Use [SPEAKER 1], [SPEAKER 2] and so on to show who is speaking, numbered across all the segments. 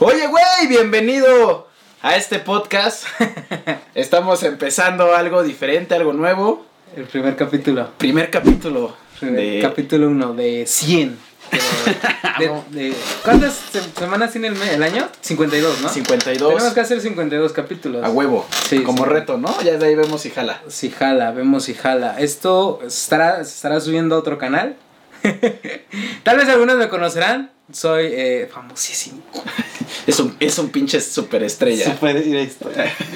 [SPEAKER 1] Oye, güey, bienvenido a este podcast. Estamos empezando algo diferente, algo nuevo.
[SPEAKER 2] El primer capítulo.
[SPEAKER 1] Primer capítulo. De-
[SPEAKER 2] Capítulo 1 de 100. Pero de- de- ¿Cuántas se- semanas tiene el, me- el año? 52, ¿no?
[SPEAKER 1] 52.
[SPEAKER 2] Tenemos que hacer 52 capítulos.
[SPEAKER 1] A huevo.
[SPEAKER 2] Sí,
[SPEAKER 1] Como
[SPEAKER 2] sí.
[SPEAKER 1] reto, ¿no? Ya de ahí vemos si jala.
[SPEAKER 2] Si jala, vemos si jala. Esto estará, se estará subiendo a otro canal. Tal vez algunos me conocerán. Soy eh, famosísimo.
[SPEAKER 1] Es un, es un pinche superestrella.
[SPEAKER 2] Super, ahí estoy.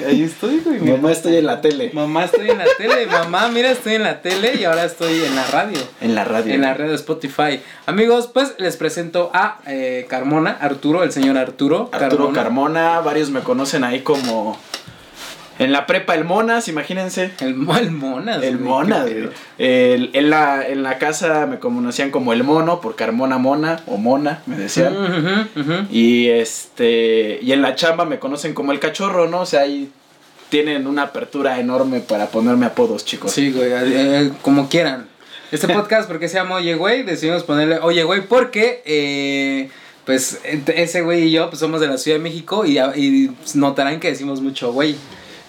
[SPEAKER 2] Ahí estoy, güey.
[SPEAKER 1] Mamá estoy en la tele.
[SPEAKER 2] Mamá, estoy en la tele. Mamá, mira, estoy en la tele y ahora estoy en la radio.
[SPEAKER 1] En la radio.
[SPEAKER 2] En la red de Spotify. Amigos, pues les presento a eh, Carmona, Arturo, el señor Arturo.
[SPEAKER 1] Arturo Carmona. Varios me conocen ahí como. En la prepa, el Monas, imagínense.
[SPEAKER 2] El, el Monas.
[SPEAKER 1] El
[SPEAKER 2] güey,
[SPEAKER 1] Monas, güey. El- en, la, en la casa me conocían como el Mono, por Carmona Mona o Mona, me decían. Y este. Y en la chamba me conocen como el cachorro, ¿no? O sea, ahí tienen una apertura enorme para ponerme apodos, chicos.
[SPEAKER 2] Sí, güey, eh, eh, como quieran. Este podcast, ¿por qué se llama Oye, güey? Decidimos ponerle Oye, güey, porque, eh, pues, ese güey y yo, pues, somos de la Ciudad de México y, y notarán que decimos mucho, güey.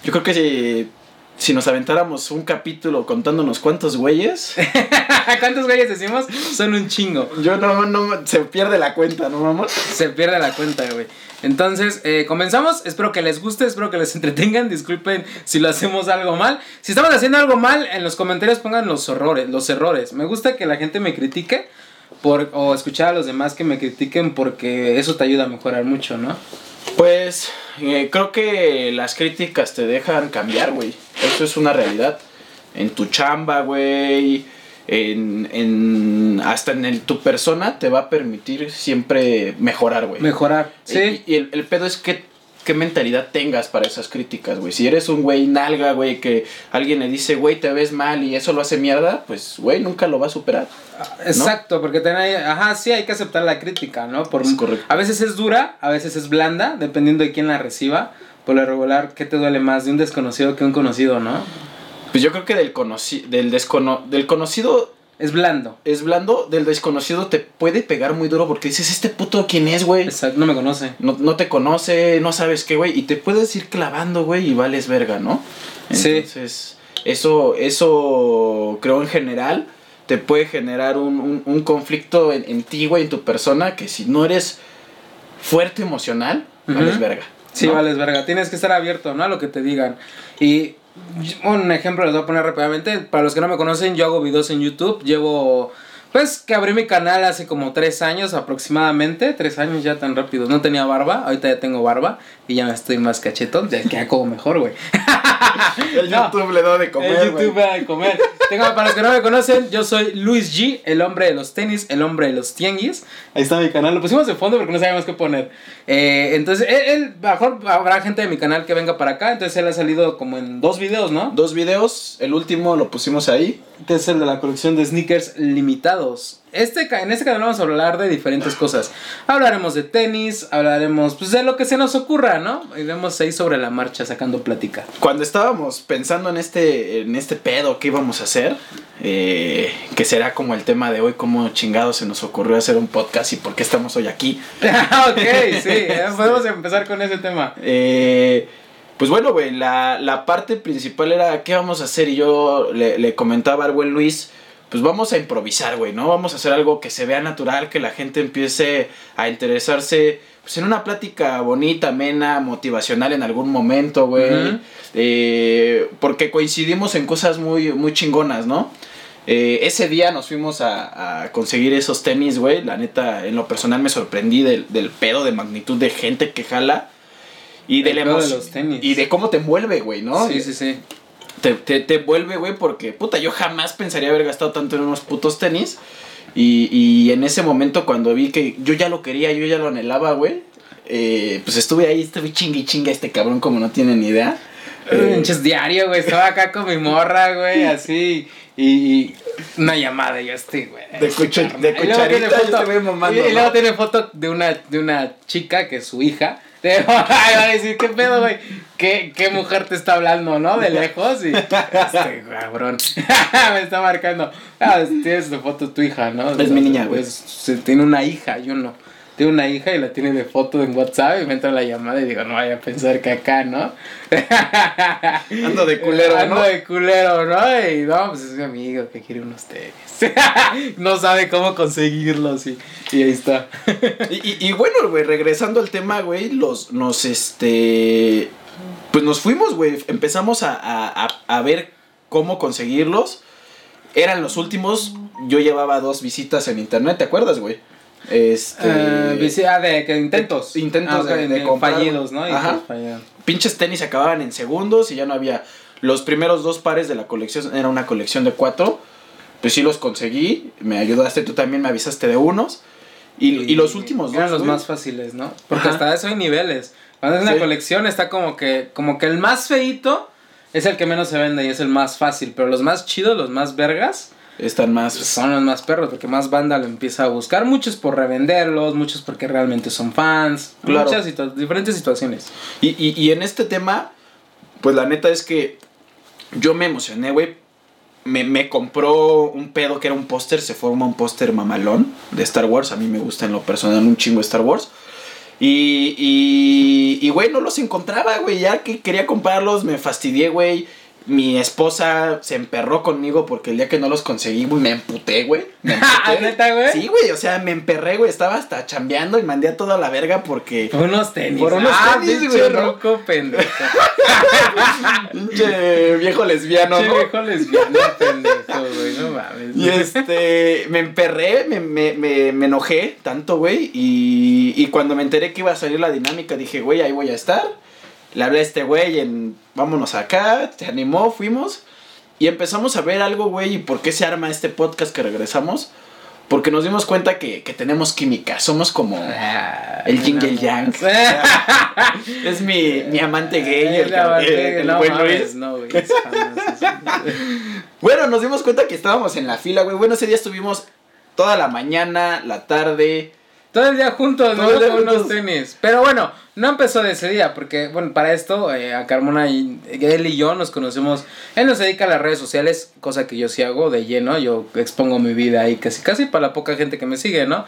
[SPEAKER 1] Yo creo que si, si nos aventáramos un capítulo contándonos cuántos güeyes,
[SPEAKER 2] ¿Cuántos güeyes decimos? Son un chingo.
[SPEAKER 1] yo no, no, se pierde la cuenta, ¿no, mamá?
[SPEAKER 2] Se pierde la cuenta, güey. Entonces, eh, comenzamos. Espero que les guste, espero que les entretengan. Disculpen si lo hacemos algo mal. Si estamos haciendo algo mal, en los comentarios pongan los errores. Los errores. Me gusta que la gente me critique por, o escuchar a los demás que me critiquen porque eso te ayuda a mejorar mucho, ¿no?
[SPEAKER 1] Pues eh, creo que las críticas te dejan cambiar, güey. Eso es una realidad. En tu chamba, güey. En, en, hasta en el, tu persona te va a permitir siempre mejorar, güey.
[SPEAKER 2] Mejorar. Sí.
[SPEAKER 1] Y, y el, el pedo es que qué mentalidad tengas para esas críticas, güey. Si eres un güey nalga, güey, que alguien le dice, güey, te ves mal y eso lo hace mierda, pues, güey, nunca lo va a superar.
[SPEAKER 2] Exacto, porque hay, ajá, sí hay que aceptar la crítica, ¿no? Por,
[SPEAKER 1] Es correcto.
[SPEAKER 2] A veces es dura, a veces es blanda, dependiendo de quién la reciba. Por lo regular, ¿qué te duele más de un desconocido que un conocido, no?
[SPEAKER 1] Pues yo creo que del, conoci del, descono del conocido
[SPEAKER 2] Es blando.
[SPEAKER 1] es blando, del desconocido te puede pegar muy duro porque dices, este puto quién es, güey.
[SPEAKER 2] Exacto, no me conoce.
[SPEAKER 1] No, no te conoce, no sabes qué, güey. Y te puedes ir clavando, güey, y vales verga, ¿no?
[SPEAKER 2] Sí.
[SPEAKER 1] Entonces, eso, eso creo en general te puede generar un, un, un conflicto en, en ti, güey, en tu persona, que si no eres fuerte emocional, vales
[SPEAKER 2] Ujú.
[SPEAKER 1] verga.
[SPEAKER 2] Sí, vales verga. Tienes que estar abierto, ¿no? A lo que te digan. Y un ejemplo les voy a poner rápidamente. Para los que no me conocen, yo hago videos en YouTube. Llevo, pues, que abrí mi canal hace como tres años aproximadamente. Tres años ya tan rápido. No tenía barba, ahorita ya tengo barba. Y ya me estoy más cachetón. Ya que hago mejor, güey.
[SPEAKER 1] El
[SPEAKER 2] No.
[SPEAKER 1] YouTube le da de comer,
[SPEAKER 2] el. YouTube va a comer. Tengo, para los que no me conocen, yo soy Luis G, el hombre de los tenis, el hombre de los tianguis. Ahí está mi canal. Lo pusimos de fondo porque no sabíamos qué poner. Eh, entonces, él, él- mejor habrá gente de mi canal que venga para acá. Entonces, él ha salido como en dos videos, ¿no?
[SPEAKER 1] Dos videos, el último lo pusimos ahí.
[SPEAKER 2] Este es el de la colección de sneakers Este, en este canal vamos a hablar de diferentes cosas. Hablaremos de tenis, hablaremos pues de lo que se nos ocurra, ¿no? Iremos ahí sobre la marcha sacando plática.
[SPEAKER 1] Cuando estábamos pensando en este, en este pedo que íbamos a hacer, eh, que será como el tema de hoy, cómo chingado se nos ocurrió hacer un podcast y por qué estamos hoy aquí.
[SPEAKER 2] ok, sí, eh, podemos empezar con ese tema.
[SPEAKER 1] Eh, pues bueno, güey, la, la parte principal era qué vamos a hacer y yo le, le comentaba al buen Luis, pues vamos a improvisar, güey, ¿no? Vamos a hacer algo que se vea natural, que la gente empiece a interesarse pues en una plática bonita, amena, motivacional en algún momento, güey. Eh, porque coincidimos en cosas muy, muy chingonas, ¿no? Eh, ese día nos fuimos a, a conseguir esos tenis, güey. La neta, en lo personal me sorprendí del, del pedo de magnitud de gente que jala. Y de la
[SPEAKER 2] de
[SPEAKER 1] emoción-
[SPEAKER 2] los tenis.
[SPEAKER 1] Y de cómo te envuelve, güey, ¿no?
[SPEAKER 2] Sí, sí, sí.
[SPEAKER 1] Te, te, te envuelve, güey, porque, puta, yo jamás pensaría haber gastado tanto en unos putos tenis. Y, y en ese momento, cuando vi que yo ya lo quería, yo ya lo anhelaba, güey. eh, pues estuve ahí, estuve chingue y chinga este cabrón, como no tienen ni idea. Eh,
[SPEAKER 2] Pinches diario, güey. Estaba acá con mi morra, güey, así. Y, una llamada, y yo estoy, güey.
[SPEAKER 1] De cucha- de
[SPEAKER 2] Y luego tiene
[SPEAKER 1] cucharita, yo
[SPEAKER 2] foto-
[SPEAKER 1] mamando,
[SPEAKER 2] Y, y luego
[SPEAKER 1] ¿no?
[SPEAKER 2] tiene foto de una, de una chica que es su hija. Te va a decir, ¿qué pedo, güey? ¿Qué, ¿Qué mujer te está hablando, no? De lejos y... Este cabrón. Me está marcando. Ah, tienes tu foto tu hija, ¿no?
[SPEAKER 1] Es mi niña, güey.
[SPEAKER 2] Pues tiene una hija, yo no. tiene una hija y la tiene de foto en WhatsApp y me entra la llamada y digo, no vaya a pensar que acá, ¿no?
[SPEAKER 1] Ando de culero,
[SPEAKER 2] Ando
[SPEAKER 1] ¿no?
[SPEAKER 2] de culero, ¿no? Y no, pues es mi amigo que quiere unos tenis. no sabe cómo conseguirlos y, y ahí está.
[SPEAKER 1] Y, y, y bueno, güey, regresando al tema, güey, los, nos, este, pues nos fuimos, güey, empezamos a, a, a, ver cómo conseguirlos. Eran los últimos, yo llevaba dos visitas en internet, ¿te acuerdas, güey? Este...
[SPEAKER 2] Visi- ah, de que intentos.
[SPEAKER 1] Intentos
[SPEAKER 2] Ah,
[SPEAKER 1] de- de comprar.
[SPEAKER 2] fallidos, ¿no?
[SPEAKER 1] Ajá.
[SPEAKER 2] Fallidos.
[SPEAKER 1] pinches tenis acababan en segundos y ya no había. Los primeros dos pares de la colección era una colección de cuatro. Pues sí los conseguí. Me ayudaste, tú también me avisaste de unos. Y, y los últimos
[SPEAKER 2] eran
[SPEAKER 1] dos.
[SPEAKER 2] los
[SPEAKER 1] güey,
[SPEAKER 2] más fáciles, ¿no? Porque
[SPEAKER 1] Ajá.
[SPEAKER 2] hasta eso hay niveles. Cuando es una
[SPEAKER 1] Sí.
[SPEAKER 2] colección está como que como que el más feito es el que menos se vende y es el más fácil, pero los más chidos, los más vergas
[SPEAKER 1] están más.
[SPEAKER 2] son los más perros porque más banda lo empieza a buscar, muchos por revenderlos, muchos porque realmente son fans,
[SPEAKER 1] Claro.
[SPEAKER 2] muchas situa- diferentes situaciones.
[SPEAKER 1] Y, y, y en este tema, pues la neta es que yo me emocioné, güey. Me, me compró un pedo que era un póster, se forma un póster mamalón de Star Wars. A mí me gusta en lo personal un chingo Star Wars. Y, y, y, güey, no los encontraba, güey. Ya que quería comprarlos, me fastidié, güey. Mi esposa se emperró conmigo porque el día que no los conseguí, güey, me emputé, güey. Me emputé.
[SPEAKER 2] ¿Neta, güey?
[SPEAKER 1] Sí, güey, o sea, me emperré, güey. Estaba hasta chambeando y mandé a toda la verga porque...
[SPEAKER 2] Por unos tenis.
[SPEAKER 1] Por unos
[SPEAKER 2] ah,
[SPEAKER 1] tenis, güey, ¿no?
[SPEAKER 2] ruco pendejo.
[SPEAKER 1] Pinche viejo lesbiano,
[SPEAKER 2] Pinche
[SPEAKER 1] ¿no?
[SPEAKER 2] viejo lesbiano pendejo, güey, no mames.
[SPEAKER 1] Y este, me emperré, me, me, me, me enojé tanto, güey. Y, y cuando me enteré que iba a salir la dinámica, dije, güey, ahí voy a estar. Le hablé a este güey en, vámonos acá, se animó, fuimos. Y empezamos a ver algo, güey, y por qué se arma este podcast que regresamos. Porque nos dimos cuenta que, que tenemos química, somos como...
[SPEAKER 2] Ah,
[SPEAKER 1] El y el yang. Es mi, mi amante gay, el, el- el
[SPEAKER 2] no,
[SPEAKER 1] buen
[SPEAKER 2] mames,
[SPEAKER 1] Luis.
[SPEAKER 2] no, güey, es jamás, es-
[SPEAKER 1] Bueno, nos dimos cuenta que estábamos en la fila, güey. Bueno, ese día estuvimos toda la mañana, la tarde.
[SPEAKER 2] Todo el día juntos, ¿no? Con unos tenis. Pero bueno, no empezó de ese día, porque, bueno, para esto, eh, a Carmona y él y yo nos conocemos. Él nos dedica a las redes sociales, cosa que yo sí hago de lleno. Yo expongo mi vida ahí casi, casi para la poca gente que me sigue, ¿no?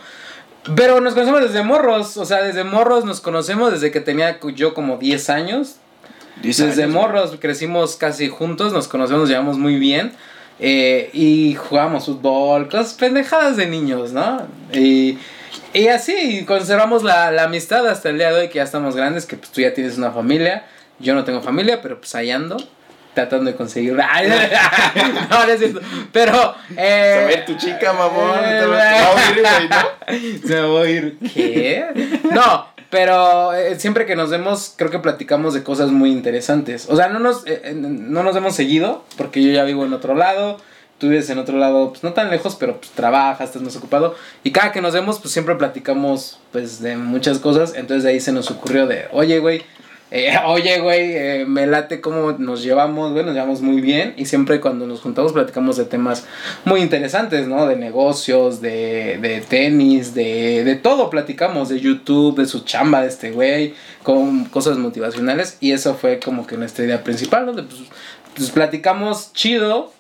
[SPEAKER 2] Pero nos conocemos desde morros, o sea, desde morros nos conocemos desde que tenía yo como 10 años.
[SPEAKER 1] Dice,
[SPEAKER 2] Desde
[SPEAKER 1] "Ay,
[SPEAKER 2] morros crecimos casi juntos, nos conocemos, nos llevamos muy bien. eh, y jugábamos fútbol, cosas pendejadas de niños, ¿no? Y, y así conservamos la, la amistad hasta el día de hoy que ya estamos grandes, que pues tú ya tienes una familia, yo no tengo familia, pero pues ahí ando, tratando de conseguir... No, no es cierto. Pero... Eh,
[SPEAKER 1] A ver, tu chica, mamón.
[SPEAKER 2] eh,
[SPEAKER 1] te va a oír, güey, ¿no?
[SPEAKER 2] se me va a ir. ¿Qué? No, pero eh, siempre que nos vemos, creo que platicamos de cosas muy interesantes. O sea, no nos, eh, eh, no nos hemos seguido, porque yo ya vivo en otro lado. Tú vives en otro lado, pues no tan lejos, pero pues trabajas, estás más ocupado. Y cada que nos vemos, pues siempre platicamos, pues, de muchas cosas. Entonces de ahí se nos ocurrió de, oye, güey, eh, oye, güey, eh, me late cómo nos llevamos, güey, nos llevamos muy bien. Y siempre cuando nos juntamos platicamos de temas muy interesantes, ¿no? De negocios, de, de tenis, de, de todo platicamos, de YouTube, de su chamba de este güey, con cosas motivacionales. Y eso fue como que nuestra idea principal, ¿no? Pues, pues platicamos chido,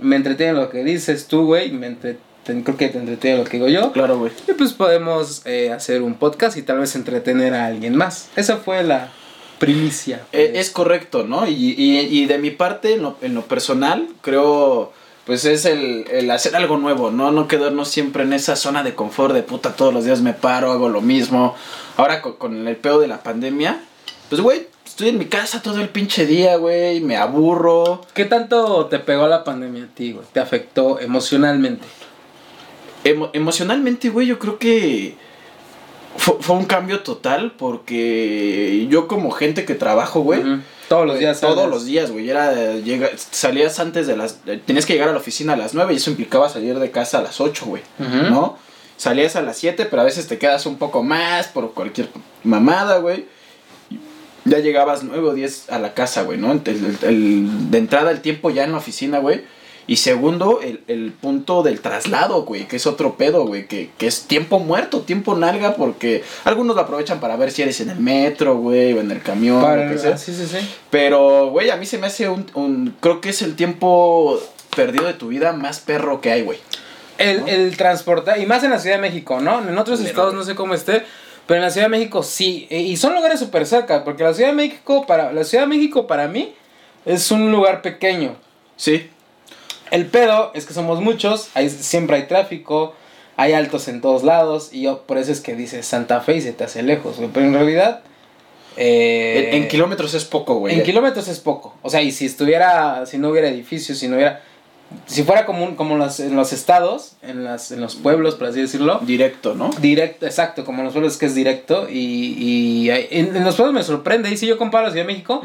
[SPEAKER 2] me entretiene lo que dices tú, güey, me entre- te- creo que te entretiene lo que digo yo.
[SPEAKER 1] Claro, güey.
[SPEAKER 2] Y pues podemos eh, hacer un podcast y tal vez entretener a alguien más. Esa fue la primicia.
[SPEAKER 1] Eh, es correcto, ¿no? Y, y, y de mi parte, en lo, en lo personal, creo, pues es el, el hacer algo nuevo, ¿no? No quedarnos siempre en esa zona de confort de puta, todos los días me paro, hago lo mismo. Ahora con, con el pedo de la pandemia, pues, güey, estoy en mi casa todo el pinche día, güey, me aburro.
[SPEAKER 2] ¿Qué tanto te pegó la pandemia a ti, güey? ¿Te afectó emocionalmente?
[SPEAKER 1] Emo- emocionalmente, güey, yo creo que fue, fue un cambio total porque yo como gente que trabajo, güey.
[SPEAKER 2] Todos los días.
[SPEAKER 1] Todos los días, güey. Era, llega, salías antes de las... Tenías que llegar a la oficina a las 9 y eso implicaba salir de casa a las 8, güey. ¿No? Salías a las 7, pero a veces te quedas un poco más por cualquier mamada, güey. Ya llegabas 9 o 10 a la casa, güey, ¿no? El- el- el- de entrada el tiempo ya en la oficina, güey. Y segundo, el, el punto del traslado, güey, que es otro pedo, güey, que, que es tiempo muerto, tiempo nalga, porque algunos lo aprovechan para ver si eres en el metro, güey, o en el camión,
[SPEAKER 2] Para-
[SPEAKER 1] que sea.
[SPEAKER 2] ah, sí, sí, sí.
[SPEAKER 1] Pero, güey, a mí se me hace un, un- Creo que es el tiempo perdido de tu vida más perro que hay, güey.
[SPEAKER 2] El, el transportar, y más en la Ciudad de México, ¿no? En otros estados no sé cómo esté, pero en la Ciudad de México sí. e- Y son lugares súper cerca, porque la Ciudad de México, para, la Ciudad de México para mí es un lugar pequeño.
[SPEAKER 1] Sí.
[SPEAKER 2] El pedo es que somos muchos, hay, siempre hay tráfico, hay altos en todos lados, y yo por eso es que dices Santa Fe y se te hace lejos, güey. Pero en realidad... eh,
[SPEAKER 1] En, en kilómetros es poco, güey.
[SPEAKER 2] en kilómetros es poco. O sea, y si estuviera, si no hubiera edificios, si no hubiera... Si fuera como, un- como los, en los estados, en, las, en los pueblos, por así decirlo,
[SPEAKER 1] Directo, ¿no?
[SPEAKER 2] Directo, exacto, como en los pueblos que es directo. Y, y hay- en, en los pueblos me sorprende, y si yo comparo la Ciudad de México,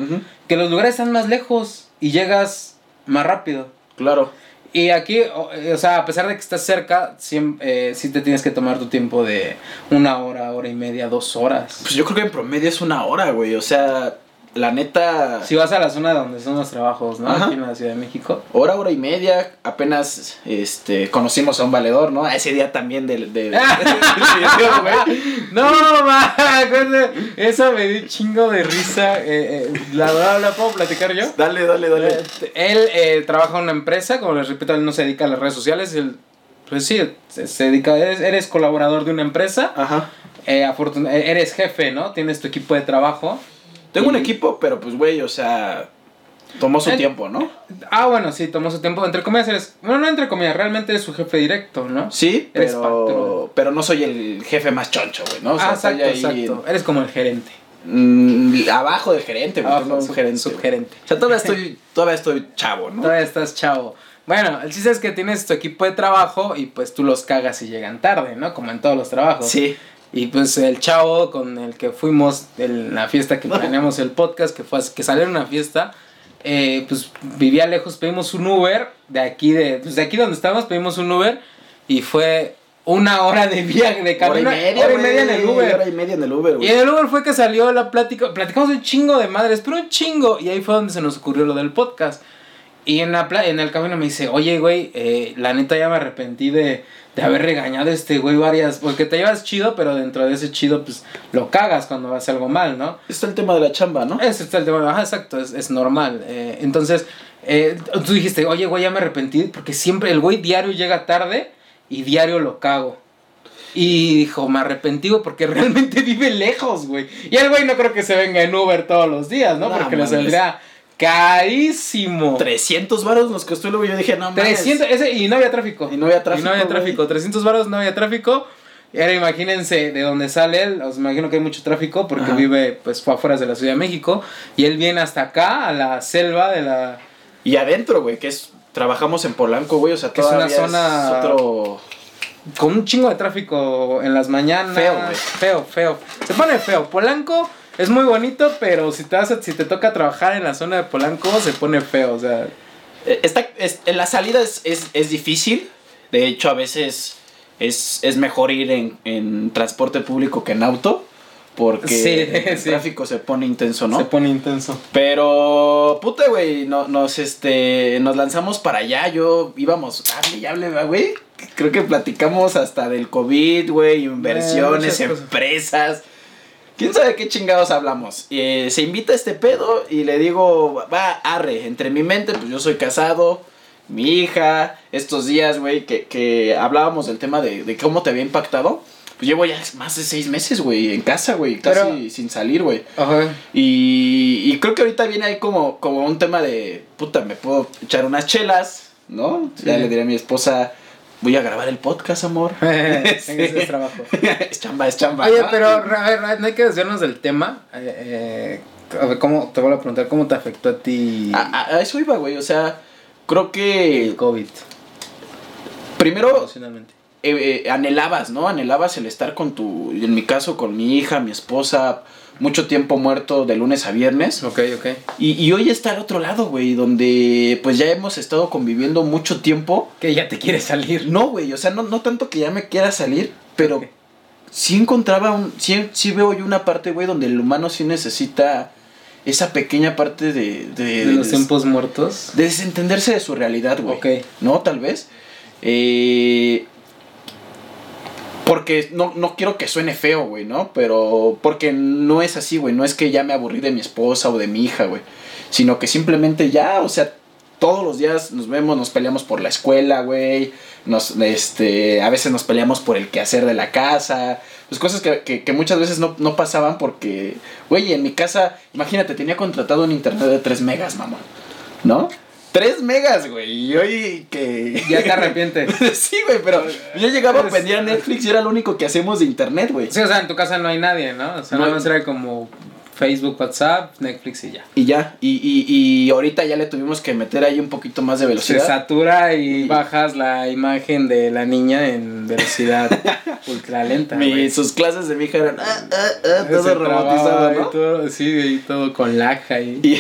[SPEAKER 2] que los lugares están más lejos y llegas más rápido.
[SPEAKER 1] Claro.
[SPEAKER 2] Y aquí, o, eh, o sea, a pesar de que estás cerca, siempre, sí te tienes que tomar tu tiempo de una hora, hora y media, dos horas.
[SPEAKER 1] Pues yo creo que en promedio es una hora, güey. O sea, la neta.
[SPEAKER 2] Si vas a la zona donde son los trabajos, ¿no?
[SPEAKER 1] Ajá.
[SPEAKER 2] Aquí en la Ciudad de México.
[SPEAKER 1] Hora, hora y media, apenas este, conocimos a un valedor, ¿no? A ese día también del... De, güey.
[SPEAKER 2] No, ma, eso me dio chingo de risa. Eh, eh, ¿la, la, la puedo platicar yo?
[SPEAKER 1] Dale, dale, dale.
[SPEAKER 2] Eh, Él eh, trabaja en una empresa, como les repito, él no se dedica a las redes sociales. Él, pues sí, se, se dedica, eres, eres colaborador de una empresa,
[SPEAKER 1] Ajá.
[SPEAKER 2] eh, eh, eres jefe, ¿no? Tienes tu equipo de trabajo.
[SPEAKER 1] Tengo un equipo, pero pues, güey, o sea, tomó su
[SPEAKER 2] Eh,
[SPEAKER 1] tiempo, ¿no?
[SPEAKER 2] Ah, bueno, sí, tomó su tiempo. Entre comillas, eres. Bueno, no entre comillas, realmente eres su jefe directo, ¿no?
[SPEAKER 1] Sí,
[SPEAKER 2] Eres
[SPEAKER 1] pero,
[SPEAKER 2] patrón.
[SPEAKER 1] pero no soy el jefe más choncho, güey, ¿no? O sea,
[SPEAKER 2] ah, exacto,
[SPEAKER 1] ahí
[SPEAKER 2] exacto. Eres como el gerente.
[SPEAKER 1] en- mm, abajo del gerente, güey.
[SPEAKER 2] Abajo,
[SPEAKER 1] tengo un
[SPEAKER 2] sub-
[SPEAKER 1] gerente.
[SPEAKER 2] subgerente.
[SPEAKER 1] O sea, todavía estoy, todavía estoy chavo, ¿no?
[SPEAKER 2] Todavía estás chavo. Bueno, el chiste es que tienes tu equipo de trabajo y pues tú los cagas y llegan tarde, ¿no? Como en todos los trabajos.
[SPEAKER 1] Sí.
[SPEAKER 2] Y pues el chavo con el que fuimos en la fiesta que planeamos el podcast, que fue que salió en una fiesta, eh, pues vivía lejos, pedimos un Uber de aquí, de, pues de aquí donde estábamos, pedimos un Uber y fue una hora de viaje, de
[SPEAKER 1] Hora y
[SPEAKER 2] camino,
[SPEAKER 1] media,
[SPEAKER 2] hora y media en el Uber.
[SPEAKER 1] Hora y media en el Uber,
[SPEAKER 2] Y en el Uber fue que salió la plática, platicamos un chingo de madres, pero un chingo. Y ahí fue donde se nos ocurrió lo del podcast. Y en, la pla- en el camino me dice, oye, güey, eh, la neta ya me arrepentí de, de haber regañado a este güey varias... Porque te llevas chido, pero dentro de ese chido, pues, lo cagas cuando hace algo mal, ¿no?
[SPEAKER 1] Está el tema de la chamba, ¿no?
[SPEAKER 2] Ese está el tema, ajá, exacto, es, es normal. Eh, entonces, eh, tú dijiste, oye, güey, ya me arrepentí, porque siempre el güey diario llega tarde y diario lo cago. Y dijo, me arrepentí, güey, porque realmente vive lejos, güey. Y el güey no creo que se venga en Uber todos los días, ¿no? Porque le saldría carísimo.
[SPEAKER 1] 300 varos nos costó y luego yo dije, no mames.
[SPEAKER 2] 300, ese, y no había tráfico.
[SPEAKER 1] Y no había tráfico,
[SPEAKER 2] Y no había tráfico. 300 baros, no había tráfico. Y ahora imagínense de dónde sale él. Os imagino que hay mucho tráfico porque
[SPEAKER 1] Ajá.
[SPEAKER 2] vive pues fue afuera de la Ciudad de México. Y él viene hasta acá, a la selva de la.
[SPEAKER 1] Y adentro, güey, que es. Trabajamos en Polanco, güey, o sea,
[SPEAKER 2] Que es una zona-
[SPEAKER 1] otro.
[SPEAKER 2] con un chingo de tráfico en las mañanas.
[SPEAKER 1] Feo, güey.
[SPEAKER 2] Feo, feo. Se pone feo. Polanco es muy bonito, pero si te, vas a- si te toca trabajar en la zona de Polanco, se pone feo. O sea,
[SPEAKER 1] Eh, Está, es- la salida es, es, es difícil. De hecho, a veces es, es mejor ir en, en transporte público que en auto. Porque
[SPEAKER 2] Sí,
[SPEAKER 1] el
[SPEAKER 2] sí.
[SPEAKER 1] tráfico se pone intenso, ¿no?
[SPEAKER 2] se pone intenso.
[SPEAKER 1] Pero, puta, güey, no, nos, este, nos lanzamos para allá. Yo íbamos, hable y hable, ¿va, güey. Creo que platicamos hasta del COVID, güey, inversiones,
[SPEAKER 2] muchas cosas.
[SPEAKER 1] empresas. ¿Quién sabe qué chingados hablamos? Eh, se invita a este pedo y le digo, va, arre, entre mi mente, pues yo soy casado, mi hija, estos días, güey, que, que hablábamos del tema de, de cómo te había impactado. Pues llevo ya más de seis meses, güey, en casa, güey, casi
[SPEAKER 2] Pero-
[SPEAKER 1] sin salir, güey.
[SPEAKER 2] Ajá.
[SPEAKER 1] Y, y creo que ahorita viene ahí como, como un tema de, puta, me puedo echar unas chelas, ¿no? Ya le diré a mi esposa, voy a grabar el podcast, amor.
[SPEAKER 2] Ese es trabajo.
[SPEAKER 1] es chamba, es chamba.
[SPEAKER 2] Oye, pero a ver, no hay que desviarnos del tema. Eh, eh, a ver, ¿cómo, te voy a preguntar cómo te afectó a ti
[SPEAKER 1] A, a- eso iba, güey, o sea, creo que
[SPEAKER 2] el COVID
[SPEAKER 1] primero
[SPEAKER 2] emocionalmente.
[SPEAKER 1] eh, eh, anhelabas, ¿no? Anhelabas el estar con tu, en mi caso, con mi hija, mi esposa, mucho tiempo muerto de lunes a viernes.
[SPEAKER 2] Ok, ok.
[SPEAKER 1] Y, y hoy está al otro lado, güey, donde pues ya hemos estado conviviendo mucho tiempo.
[SPEAKER 2] Que ya te quieres salir.
[SPEAKER 1] No, güey, o sea, no, no tanto que ya me quiera salir, pero sí encontraba un. Sí, sí veo yo una parte, güey, donde el humano sí necesita esa pequeña parte de. De,
[SPEAKER 2] De los tiempos muertos.
[SPEAKER 1] de desentenderse de su realidad, güey.
[SPEAKER 2] Ok.
[SPEAKER 1] ¿No? Tal vez. Eh, porque no, no quiero que suene feo, güey, ¿no? Pero porque no es así, güey. No es que ya me aburrí de mi esposa o de mi hija, güey. Sino que simplemente ya, o sea, todos los días nos vemos, nos peleamos por la escuela, güey. Nos, este, a veces nos peleamos por el quehacer de la casa. Pues cosas que, que, muchas veces no, no pasaban porque, güey, en mi casa, imagínate, tenía contratado un internet de 3 megas, mamá. ¿No? 3 megas, güey. Y hoy que.
[SPEAKER 2] Ya te arrepientes.
[SPEAKER 1] sí, güey, pero yo llegaba a pedir a Netflix y era lo único que hacemos de internet, güey.
[SPEAKER 2] Sí, o sea, en tu casa no hay nadie, ¿no? O sea,
[SPEAKER 1] No
[SPEAKER 2] nada más era como Facebook, WhatsApp, Netflix y ya.
[SPEAKER 1] Y ya. Y, y, y ahorita ya le tuvimos que meter ahí un poquito más de
[SPEAKER 2] Se
[SPEAKER 1] velocidad.
[SPEAKER 2] satura y bajas la imagen de la niña en velocidad ultra lenta.
[SPEAKER 1] Mi- sus clases de mi hija eran ah, ah, ah,
[SPEAKER 2] Se
[SPEAKER 1] todo robotizado,
[SPEAKER 2] y
[SPEAKER 1] ¿no?
[SPEAKER 2] todo, sí, y todo con lag ahí.
[SPEAKER 1] Y,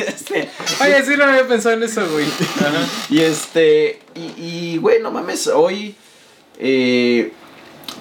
[SPEAKER 1] este.
[SPEAKER 2] Oye, sí no había pensado en eso, güey. Ajá.
[SPEAKER 1] Y este. Y, y güey, no mames, hoy. eh,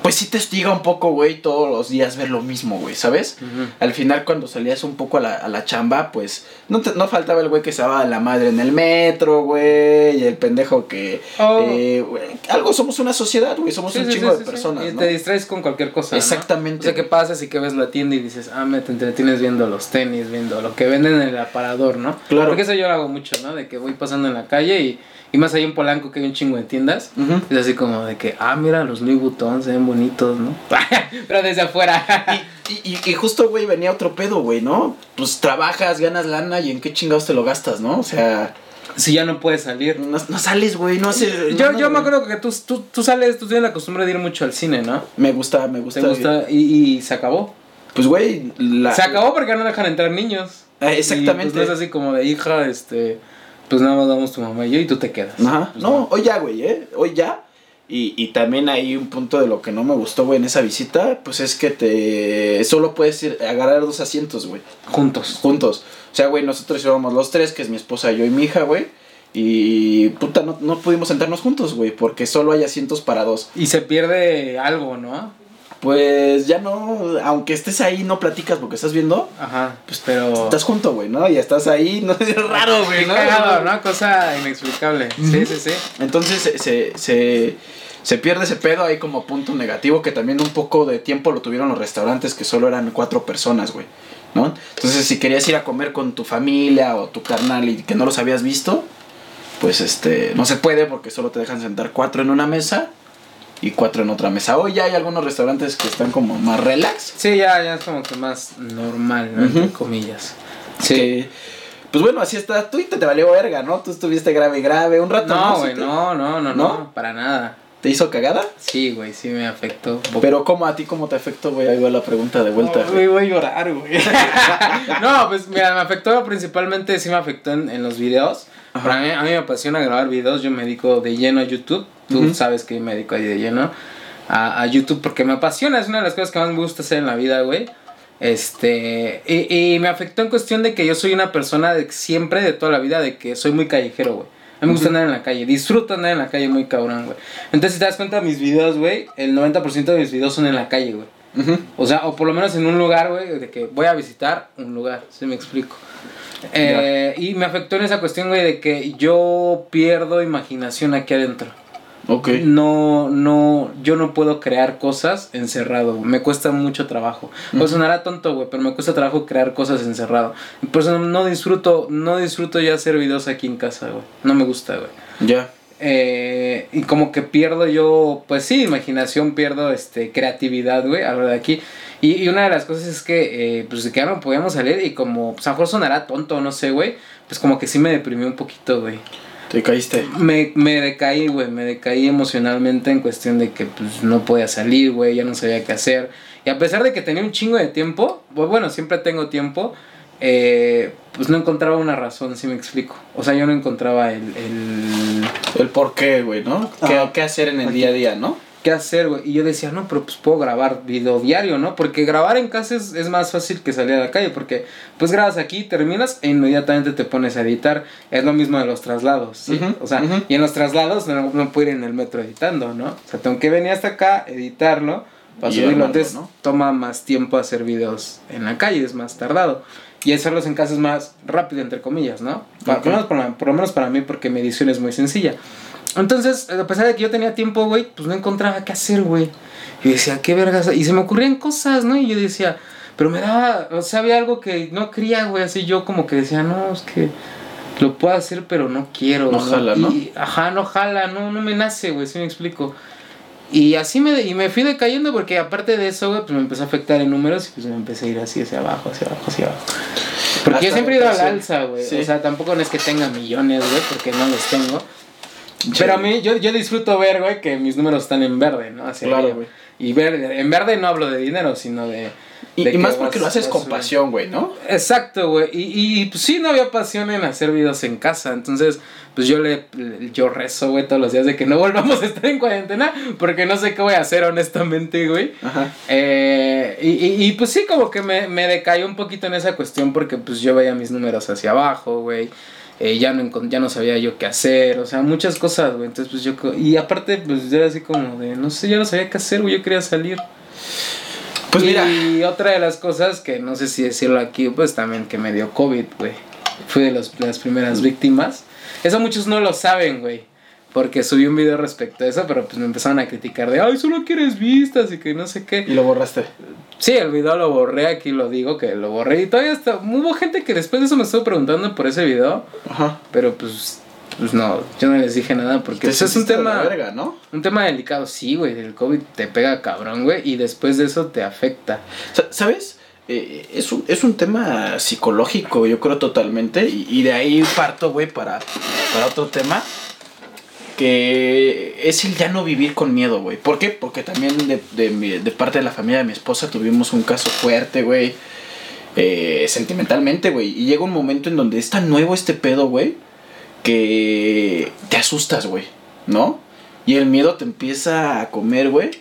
[SPEAKER 1] pues sí te hostiga un poco, güey, todos los días ver lo mismo, güey, ¿sabes? Al final, cuando salías un poco a la, a la chamba, pues no, te- no faltaba el güey que se daba a la madre en el metro, güey, y el pendejo que.
[SPEAKER 2] Oh.
[SPEAKER 1] eh, güey, algo somos una sociedad, güey, somos
[SPEAKER 2] Sí,
[SPEAKER 1] un
[SPEAKER 2] sí,
[SPEAKER 1] chingo
[SPEAKER 2] sí,
[SPEAKER 1] de personas.
[SPEAKER 2] Y
[SPEAKER 1] ¿no?
[SPEAKER 2] te distraes con cualquier cosa. ¿no?
[SPEAKER 1] Exactamente.
[SPEAKER 2] O sea, que pasas y que ves la tienda y dices, ah, me te entretienes viendo los tenis, viendo lo que venden en el aparador, ¿no?
[SPEAKER 1] Claro.
[SPEAKER 2] Porque eso yo lo hago mucho, ¿no? De que voy pasando en la calle y, y más ahí en Polanco que hay un chingo de tiendas. Es así como de que, ah, mira, los Louis Vuitton se ven bonitos, ¿no? Pero desde afuera.
[SPEAKER 1] Y, y, y justo, güey, venía otro pedo, güey, ¿no? Pues trabajas, ganas lana y en qué chingados te lo gastas, ¿no? O sea,
[SPEAKER 2] si ya no puedes salir.
[SPEAKER 1] no, no sales, güey, no haces.
[SPEAKER 2] Yo,
[SPEAKER 1] no,
[SPEAKER 2] yo me acuerdo que tú, tú, tú sales, tú tienes la costumbre de ir mucho al cine, ¿no?
[SPEAKER 1] Me gusta, me gusta.
[SPEAKER 2] ¿Te gusta? Y, y se acabó.
[SPEAKER 1] Pues, güey, la.
[SPEAKER 2] Se acabó porque ya no dejan entrar niños.
[SPEAKER 1] Ah,
[SPEAKER 2] Y,
[SPEAKER 1] exactamente.
[SPEAKER 2] pues, no es así como de hija, este. Pues nada más damos tu mamá y yo y tú te quedas.
[SPEAKER 1] Ajá.
[SPEAKER 2] Pues,
[SPEAKER 1] no, hoy ya, güey, ¿eh? Hoy ya. Y, y también hay un punto de lo que no me gustó, güey, en esa visita, pues es que te... Solo puedes ir, agarrar dos asientos, güey,
[SPEAKER 2] Juntos.
[SPEAKER 1] juntos. O sea, güey, nosotros íbamos los tres, que es mi esposa, yo y mi hija, güey. Y puta, no, no pudimos sentarnos juntos, güey, porque solo hay asientos para dos.
[SPEAKER 2] Y se pierde algo, ¿no?
[SPEAKER 1] Pues ya no, aunque estés ahí, no platicas porque estás viendo,
[SPEAKER 2] Ajá. Pues pero.
[SPEAKER 1] estás junto, güey, ¿no? Y estás ahí, no es raro, güey, ¿no?
[SPEAKER 2] cagado, ¿no? Cosa inexplicable. Sí, sí, sí.
[SPEAKER 1] Entonces se, se, se, se pierde ese pedo ahí como punto negativo que también un poco de tiempo lo tuvieron los restaurantes que solo eran cuatro personas, güey. ¿No? Entonces si querías ir a comer con tu familia o tu carnal y que no los habías visto, pues este, no se puede porque solo te dejan sentar cuatro en una mesa y cuatro en otra mesa. Hoy ya hay algunos restaurantes que están como más relax.
[SPEAKER 2] Sí, ya, ya es como que más normal, ¿no? Entre comillas. Sí.
[SPEAKER 1] Que, pues bueno, así está. Tú y te, te valió verga, ¿no? Tú estuviste grave grave un rato.
[SPEAKER 2] No,
[SPEAKER 1] ¿Sí
[SPEAKER 2] güey, no, no, no, no,
[SPEAKER 1] ¿No?
[SPEAKER 2] para nada.
[SPEAKER 1] ¿Te hizo cagada?
[SPEAKER 2] Sí, güey, sí me afectó.
[SPEAKER 1] Pero ¿cómo a ti cómo te afectó, güey? Ahí va la pregunta de vuelta.
[SPEAKER 2] No, güey, voy a llorar, güey. no, pues mira, me afectó principalmente, sí me afectó en, en los videos. Para mí, a mí me apasiona grabar videos, yo me dedico de lleno a YouTube. Tú sabes que me dedico ahí de lleno a, a YouTube porque me apasiona, es una de las cosas que más me gusta hacer en la vida, güey. Este, y, y me afectó en cuestión de que yo soy una persona de siempre, de toda la vida, de que soy muy callejero, güey. A mí me gusta andar en la calle, disfruto andar en la calle muy cabrón, güey. Entonces, si te das cuenta, mis videos, güey, el 90% de mis videos son en la calle, güey. O sea, o por lo menos en un lugar, güey, de que voy a visitar un lugar, si me explico. Eh, y me afectó en esa cuestión, güey, de que yo pierdo imaginación aquí adentro.
[SPEAKER 1] Ok.
[SPEAKER 2] No, no, yo no puedo crear cosas encerrado, me cuesta mucho trabajo. Pues sonará tonto, güey, pero me cuesta trabajo crear cosas encerrado. Por eso no disfruto, no disfruto ya hacer videos aquí en casa, güey. No me gusta, güey.
[SPEAKER 1] Ya.
[SPEAKER 2] Eh, y como que pierdo yo, pues sí, imaginación, pierdo este creatividad, güey, a lo de aquí. Y, y una de las cosas es que, eh, pues que ya no podíamos salir y como, pues a lo mejor sonará tonto, no sé, güey, pues como que sí me deprimí un poquito, güey.
[SPEAKER 1] Te caíste.
[SPEAKER 2] Me, me decaí, güey, me decaí emocionalmente en cuestión de que pues no podía salir, güey, ya no sabía qué hacer. Y a pesar de que tenía un chingo de tiempo, pues bueno, siempre tengo tiempo, eh, pues no encontraba una razón, si me explico. O sea, yo no encontraba el... el
[SPEAKER 1] El por qué, güey, ¿no? ¿Qué,
[SPEAKER 2] Ajá.
[SPEAKER 1] qué hacer en el día a día, no?
[SPEAKER 2] Qué hacer, güey. Y yo decía, no, pero pues puedo grabar video diario, ¿no? Porque grabar en casa es, es más fácil que salir a la calle, porque pues grabas aquí, terminas e inmediatamente te pones a editar. Es lo mismo de los traslados, ¿sí? O sea, y en los traslados no, no puedo ir en el metro editando, ¿no? O sea, tengo que venir hasta acá, editarlo, para
[SPEAKER 1] Y
[SPEAKER 2] subirlo. Entonces
[SPEAKER 1] ¿no?
[SPEAKER 2] toma más tiempo hacer videos en la calle, es más tardado. Y hacerlos en casa es más rápido, entre comillas, ¿no? Para- por, lo menos para- por lo menos para mí, porque mi edición es muy sencilla. Entonces, a pesar de que yo tenía tiempo, güey, pues no encontraba qué hacer, güey. Y decía, qué vergas. Y se me ocurrían cosas, ¿no? Y yo decía, pero me daba, o sea, había algo que no quería, güey. Así yo como que decía, no, es que, lo puedo hacer, pero no quiero.
[SPEAKER 1] No jala, ¿no?
[SPEAKER 2] Y, ajá, no jala, no, no me nace, güey, sí me explico. Y así me, y me fui decayendo porque aparte de eso, güey, pues me empezó a afectar en números y pues me empecé a ir así hacia abajo, hacia abajo, hacia abajo. Porque yo siempre he ido al alza, güey.
[SPEAKER 1] Sí.
[SPEAKER 2] O sea, tampoco no es que tenga millones, güey, porque no los tengo. Pero a mí, yo, yo disfruto ver, güey, que mis números están en verde, ¿no? Hacia
[SPEAKER 1] Claro, güey.
[SPEAKER 2] Y verde, en verde no hablo de dinero, sino de...
[SPEAKER 1] Y, más porque
[SPEAKER 2] vas-
[SPEAKER 1] lo haces con pasión, güey, ¿no?
[SPEAKER 2] Exacto, güey. Y, y pues sí, no había pasión en hacer videos en casa. Entonces, pues yo le, le- yo rezo, güey, todos los días de que no volvamos a estar en cuarentena. Porque no sé qué voy a hacer, honestamente, güey.
[SPEAKER 1] Ajá.
[SPEAKER 2] Eh, y, y, y, pues sí, como que me, me decayó un poquito en esa cuestión porque pues yo veía mis números hacia abajo, güey. Eh, ya, no ya no sabía yo qué hacer, o sea, muchas cosas, güey. Entonces, pues yo... Y aparte, pues yo era así como de, no sé, yo no sabía qué hacer, güey, yo quería salir.
[SPEAKER 1] Pues mira.
[SPEAKER 2] Y otra de las cosas que no sé si decirlo aquí, pues también que me dio COVID, güey. Fui de, los- de las primeras víctimas. Eso muchos no lo saben, güey. Porque subí un video respecto a eso, pero pues me empezaron a criticar de, ay, solo quieres vistas y que no sé qué.
[SPEAKER 1] Y lo borraste.
[SPEAKER 2] Sí, el video lo borré, aquí lo digo que lo borré. Y todavía está, hubo gente que después de eso me estuvo preguntando por ese video,
[SPEAKER 1] Ajá.
[SPEAKER 2] pero pues, pues no, yo no les dije nada porque
[SPEAKER 1] Te
[SPEAKER 2] pues, es un tema...
[SPEAKER 1] verga, ¿no?
[SPEAKER 2] Un tema delicado, sí, güey. El COVID te pega cabrón, güey. Y después de eso te afecta.
[SPEAKER 1] Sa- ¿Sabes? Eh, es, un, es un tema psicológico, yo creo totalmente. Y, y de ahí parto, güey, para, para otro tema. Que es el ya no vivir con miedo, güey. ¿Por qué? Porque también de, de, parte de la familia de mi esposa tuvimos un caso fuerte, güey. eh, sentimentalmente, güey. Y llega un momento en donde es tan nuevo este pedo, güey. Que te asustas, güey. ¿No? Y el miedo te empieza a comer, güey.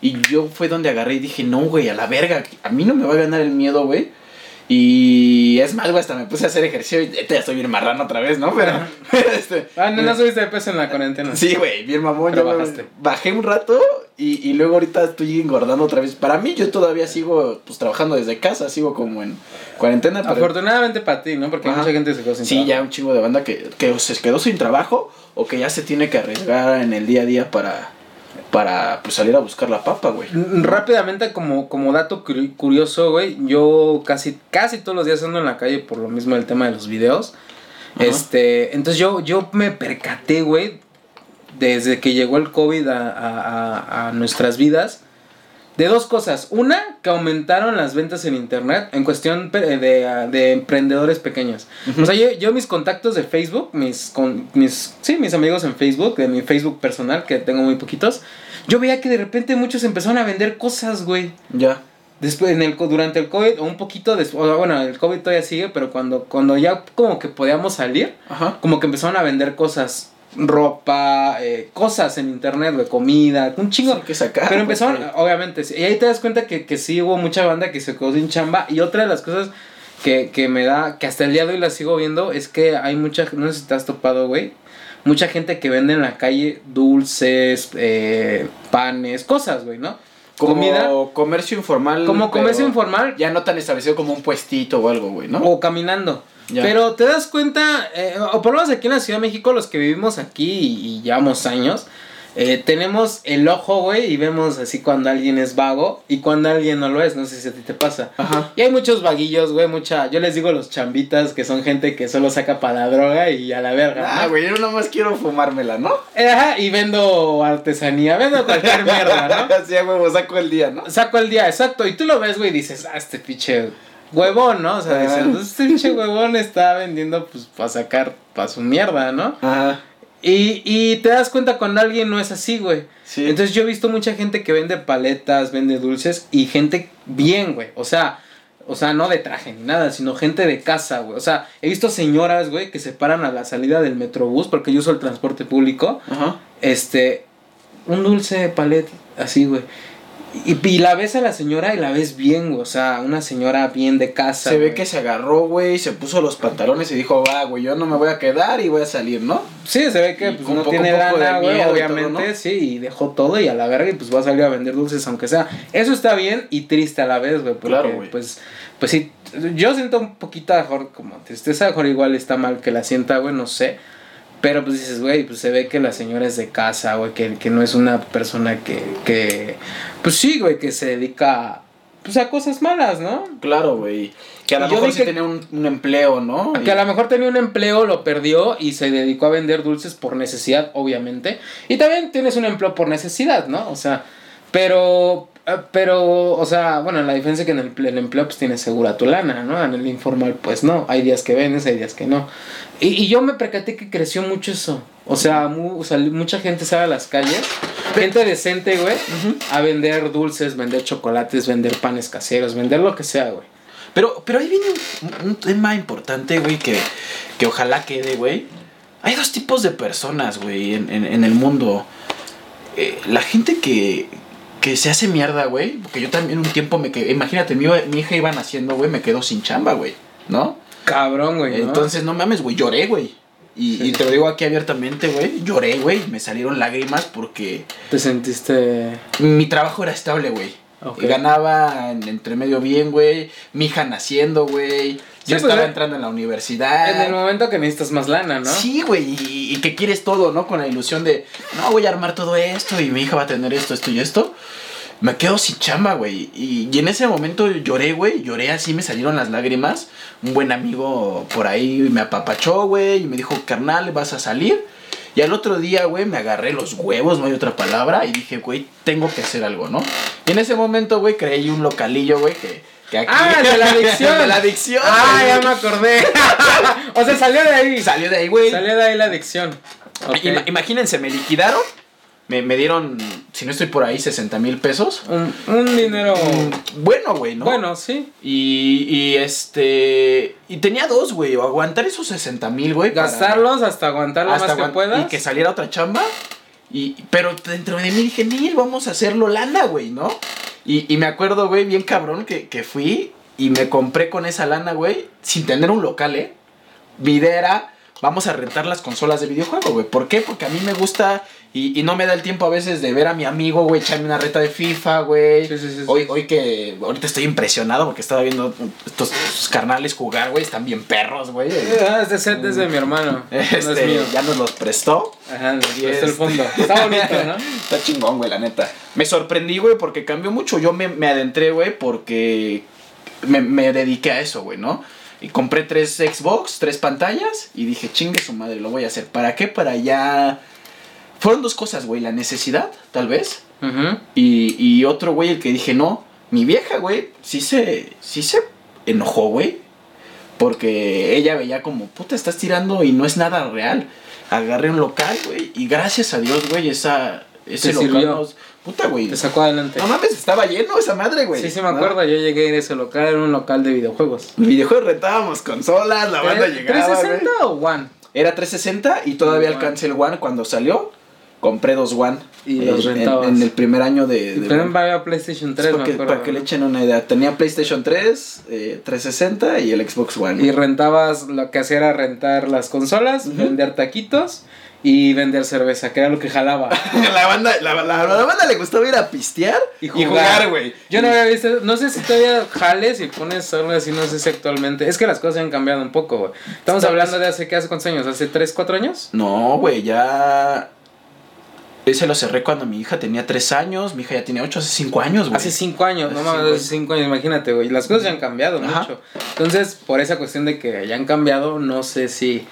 [SPEAKER 1] Y yo fue donde agarré y dije, no, güey, a la verga. A mí no me va a ganar el miedo, güey. Y es más, güey, hasta me puse a hacer ejercicio y ya estoy bien marrano otra vez, ¿no? Pero, este,
[SPEAKER 2] Ah, no, no subiste de peso en la cuarentena.
[SPEAKER 1] Sí, güey, bien mamón.
[SPEAKER 2] Pero
[SPEAKER 1] yo me-
[SPEAKER 2] bajaste.
[SPEAKER 1] Bajé un rato y, y luego ahorita estoy engordando otra vez. Para mí, yo todavía sigo pues trabajando desde casa, sigo como en cuarentena. Pero
[SPEAKER 2] Afortunadamente para ti, ¿no? Porque
[SPEAKER 1] Ajá.
[SPEAKER 2] mucha gente se quedó sin
[SPEAKER 1] sí,
[SPEAKER 2] trabajo.
[SPEAKER 1] ya un chingo de banda que, que se quedó sin trabajo o que ya se tiene que arriesgar en el día a día para, para pues, salir a buscar la papa, güey.
[SPEAKER 2] Mm, Rápidamente, como, como dato curi- curioso, güey, yo casi, casi todos los días ando en la calle por lo mismo del tema de los videos.
[SPEAKER 1] Ajá.
[SPEAKER 2] Este, entonces yo, yo me percaté, güey, desde que llegó el COVID a, a- a- a nuestras vidas, de dos cosas. Una, que aumentaron las ventas en internet en cuestión pe- de, ah, de emprendedores pequeños. O sea, yo, yo mis contactos de Facebook, mis, con, mis, sí, mis amigos en Facebook, de mi Facebook personal, que tengo muy poquitos, yo veía que de repente muchos empezaron a vender cosas, güey.
[SPEAKER 1] Ya.
[SPEAKER 2] Después, en el, durante el COVID, o un poquito después, bueno, el COVID todavía sigue, pero cuando, cuando ya como que podíamos salir,
[SPEAKER 1] Ajá.
[SPEAKER 2] como que empezaron a vender cosas, ropa, eh, cosas en internet, güey, comida, un chingo.
[SPEAKER 1] Sí, hay que sacar.
[SPEAKER 2] Pero empezaron,
[SPEAKER 1] porque-
[SPEAKER 2] obviamente, y ahí te das cuenta que, que sí hubo mucha banda que se quedó sin chamba. Y otra de las cosas que, que me da, que hasta el día de hoy la sigo viendo, es que hay mucha, no sé si te has topado, güey, mucha gente que vende en la calle dulces, eh, panes, cosas, güey, ¿no?
[SPEAKER 1] como
[SPEAKER 2] comida.
[SPEAKER 1] comercio informal.
[SPEAKER 2] Como comercio informal
[SPEAKER 1] Ya no tan establecido como un puestito o algo, güey, ¿no?
[SPEAKER 2] o caminando.
[SPEAKER 1] Ya.
[SPEAKER 2] Pero te das cuenta, eh, o por lo menos aquí en la Ciudad de México, los que vivimos aquí y, y llevamos años, eh, tenemos el ojo, güey, y vemos así cuando alguien es vago y cuando alguien no lo es. No sé si a ti te pasa.
[SPEAKER 1] Ajá.
[SPEAKER 2] Y hay muchos vaguillos, güey, mucha. Yo les digo los chambitas, que son gente que solo saca para la droga y a la verga.
[SPEAKER 1] Ah,
[SPEAKER 2] ¿no?
[SPEAKER 1] güey, yo nada más quiero fumármela, ¿no?
[SPEAKER 2] Eh, Ajá, y vendo artesanía, vendo cualquier mierda, ¿no?
[SPEAKER 1] Así huevo, saco el día, ¿no?
[SPEAKER 2] Saco el día, exacto. Y tú lo ves, güey, y dices, ah, este pinche huevón, ¿no? O sea, dices,
[SPEAKER 1] Ajá.
[SPEAKER 2] "Pues este pinche huevón está vendiendo, pues, para sacar, para su mierda, ¿no?
[SPEAKER 1] Ajá.
[SPEAKER 2] Y, y te das cuenta cuando alguien no es así, güey.
[SPEAKER 1] Sí.
[SPEAKER 2] Entonces yo he visto mucha gente que vende paletas, vende dulces y gente bien, güey. O sea, o sea, no de traje ni nada, sino gente de casa, güey. O sea, he visto señoras, güey, que se paran a la salida del metrobús porque yo uso el transporte público.
[SPEAKER 1] Ajá.
[SPEAKER 2] Este, un dulce palet, así, güey. Y, y la ves a la señora y la ves bien, güey. O sea, una señora bien de casa.
[SPEAKER 1] Se ve que se agarró, güey, se puso los pantalones y dijo, va, güey, yo no me voy a quedar y voy a salir, ¿no?
[SPEAKER 2] Sí, se ve que pues, no
[SPEAKER 1] poco-
[SPEAKER 2] tiene lana, güey, obviamente,
[SPEAKER 1] todo, ¿no?
[SPEAKER 2] sí, y dejó todo y a la verga y pues va a salir a vender dulces aunque sea. Eso está bien y triste a la vez, güey, porque
[SPEAKER 1] Claro, güey.
[SPEAKER 2] pues pues sí, yo siento un poquito mejor como tristeza, mejor igual está mal que la sienta, güey, no sé. Pero pues dices, güey, pues se ve que la señora es de casa, güey, que, que no es una persona que, que, pues sí, güey, que se dedica pues a cosas malas, ¿no?
[SPEAKER 1] Claro, güey. Que a lo mejor sí
[SPEAKER 2] que-
[SPEAKER 1] tenía un, un empleo, ¿no?
[SPEAKER 2] Que a lo mejor tenía un empleo, lo perdió y se dedicó a vender dulces por necesidad, obviamente. Y también tienes un empleo por necesidad, ¿no? O sea, pero, pero, o sea, bueno, la diferencia es que en el, el empleo pues tienes segura tu lana, ¿no? En el informal pues no, hay días que vendes, hay días que no. Y, y yo me percaté que creció mucho eso. O sea, mu- o sea, mucha gente sale a las calles, gente decente, güey, a vender dulces, vender chocolates, vender panes caseros, vender lo que sea, güey.
[SPEAKER 1] Pero, pero ahí viene un, un tema importante, güey, que, que ojalá quede, güey. Hay dos tipos de personas, güey, en, en- en el mundo. Eh, la gente que, que se hace mierda, güey. Porque yo también un tiempo me quedé. Imagínate, mi, mi hija iba naciendo, güey, me quedó sin chamba, güey. ¿No?
[SPEAKER 2] Cabrón, güey. ¿no?
[SPEAKER 1] Entonces, no mames, güey, lloré, güey. Y,
[SPEAKER 2] Sí.
[SPEAKER 1] y te lo digo aquí abiertamente, güey. Lloré, güey. Me salieron lágrimas porque
[SPEAKER 2] te sentiste...
[SPEAKER 1] mi trabajo era estable, güey.
[SPEAKER 2] Ok.
[SPEAKER 1] Ganaba en entre medio bien, güey. Mi hija naciendo, güey. Yo
[SPEAKER 2] pues,
[SPEAKER 1] estaba
[SPEAKER 2] eh,
[SPEAKER 1] entrando en la universidad.
[SPEAKER 2] En el momento que necesitas más lana, ¿no?
[SPEAKER 1] Sí, güey, y, y que quieres todo, ¿no? Con la ilusión de, no, voy a armar todo esto y mi hija va a tener esto, esto y esto. Me quedo sin chamba, güey. Y, y en ese momento lloré, güey. Lloré así, me salieron las lágrimas. Un buen amigo por ahí me apapachó, güey. Y me dijo, carnal, vas a salir. Y al otro día, güey, me agarré los huevos, no hay otra palabra. Y dije, güey, tengo que hacer algo, ¿no? Y en ese momento, güey, creí un localillo, güey, que, que aquí...
[SPEAKER 2] Ah, de la adicción.
[SPEAKER 1] de la adicción.
[SPEAKER 2] Ah,
[SPEAKER 1] güey.
[SPEAKER 2] ya me acordé. o sea, salió de ahí.
[SPEAKER 1] Salió de ahí, güey.
[SPEAKER 2] Salió de ahí la adicción.
[SPEAKER 1] Ima- imagínense, me liquidaron. Me, me dieron, si no estoy por ahí, 60 mil pesos.
[SPEAKER 2] Un, un dinero.
[SPEAKER 1] Mm, Bueno, güey, ¿no?
[SPEAKER 2] Bueno, sí.
[SPEAKER 1] Y, y este. Y tenía dos, güey. Aguantar esos 60 mil, güey. para-
[SPEAKER 2] Gastarlos hasta aguantar lo
[SPEAKER 1] hasta
[SPEAKER 2] más que puedas.
[SPEAKER 1] Y que saliera otra chamba. Y, pero dentro de mí dije, Neil, vamos a hacerlo lana, güey, ¿no? Y, y me acuerdo, güey, bien cabrón, que, que fui y me compré con esa lana, güey, sin tener un local, ¿eh? Mi idea era, vamos a rentar las consolas de videojuego, güey. ¿Por qué? Porque a mí me gusta y, y no me da el tiempo a veces de ver a mi amigo, güey, echarme una reta de FIFA, güey.
[SPEAKER 2] Sí, sí, sí.
[SPEAKER 1] Hoy, hoy que ahorita estoy impresionado porque estaba viendo estos carnales jugar, güey, están bien perros, güey.
[SPEAKER 2] Ah, este set es de mi hermano. no es
[SPEAKER 1] Este,
[SPEAKER 2] mío.
[SPEAKER 1] ya nos los prestó.
[SPEAKER 2] Ajá,
[SPEAKER 1] Y
[SPEAKER 2] prestó el
[SPEAKER 1] este-
[SPEAKER 2] fondo. Está bonito, ¿no?
[SPEAKER 1] Está chingón, güey, la neta. Me sorprendí, güey, porque cambió mucho. Yo me, me adentré, güey, porque me, me dediqué a eso, güey, ¿no? Y compré tres Xbox, tres pantallas, y dije, chingue su madre, lo voy a hacer. ¿Para qué? Para ya... Fueron dos cosas, güey, la necesidad, tal vez, y, y otro, güey, el que dije, no, mi vieja, güey, sí se, sí se enojó, güey. Porque ella veía como, puta, estás tirando y no es nada real. Agarré un local, güey, y gracias a Dios, güey, esa, ese local
[SPEAKER 2] sirvió.
[SPEAKER 1] nos... Puta, güey.
[SPEAKER 2] Te sacó adelante.
[SPEAKER 1] No mames, estaba lleno esa madre, güey.
[SPEAKER 2] Sí, sí, me
[SPEAKER 1] ¿no?
[SPEAKER 2] acuerdo. Yo llegué a ese local, era un local de videojuegos.
[SPEAKER 1] Videojuegos rentábamos consolas, la banda
[SPEAKER 2] ¿Tre-
[SPEAKER 1] llegaba, güey.
[SPEAKER 2] ¿360 o One?
[SPEAKER 1] Era 360 y todavía alcancé el One cuando salió. Compré dos One.
[SPEAKER 2] Y
[SPEAKER 1] en-
[SPEAKER 2] los
[SPEAKER 1] en-
[SPEAKER 2] rentabas.
[SPEAKER 1] En, el primer año de... de
[SPEAKER 2] Pero
[SPEAKER 1] One.
[SPEAKER 2] había PlayStation 3,
[SPEAKER 1] Es
[SPEAKER 2] me
[SPEAKER 1] para, que,
[SPEAKER 2] acuerdo.
[SPEAKER 1] para que le echen una idea. Tenía PlayStation 3, eh, 360 y el Xbox One.
[SPEAKER 2] Y rentabas, lo que hacía era rentar las consolas, vender taquitos y vender cerveza, que era lo que jalaba.
[SPEAKER 1] la, banda, la, la- la banda le gustaba ir a pistear
[SPEAKER 2] Y
[SPEAKER 1] y
[SPEAKER 2] jugar.
[SPEAKER 1] jugar, güey.
[SPEAKER 2] Yo no había visto, no sé si todavía jales y pones algo así, no sé si actualmente. Es que las cosas han cambiado un poco, güey. Estamos
[SPEAKER 1] Está-
[SPEAKER 2] hablando de hace, ¿qué hace cuántos años? ¿Hace 3, 4 años?
[SPEAKER 1] No, güey, ya... Ese lo cerré cuando mi hija tenía 3 años, mi hija ya tiene 8, hace 5 años, güey.
[SPEAKER 2] Hace 5 años, no mames, hace 5 años, imagínate, güey. Las cosas ya han cambiado
[SPEAKER 1] Ajá.
[SPEAKER 2] mucho. Entonces, por esa cuestión de que ya han cambiado, no sé si.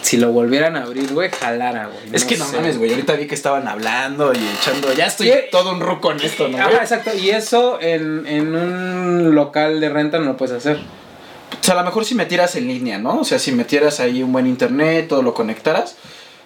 [SPEAKER 2] Si lo volvieran a abrir, güey, jalara, güey.
[SPEAKER 1] Es que no
[SPEAKER 2] sé.
[SPEAKER 1] mames, güey. Ahorita vi que estaban hablando y echando. Ya estoy
[SPEAKER 2] Sí.
[SPEAKER 1] todo un ruco en esto, ¿no?
[SPEAKER 2] Ajá, exacto. Y eso en, en un local de renta no lo puedes hacer.
[SPEAKER 1] O sea, a lo mejor si metieras en línea, ¿no? O sea, si metieras ahí un buen internet, todo lo conectaras.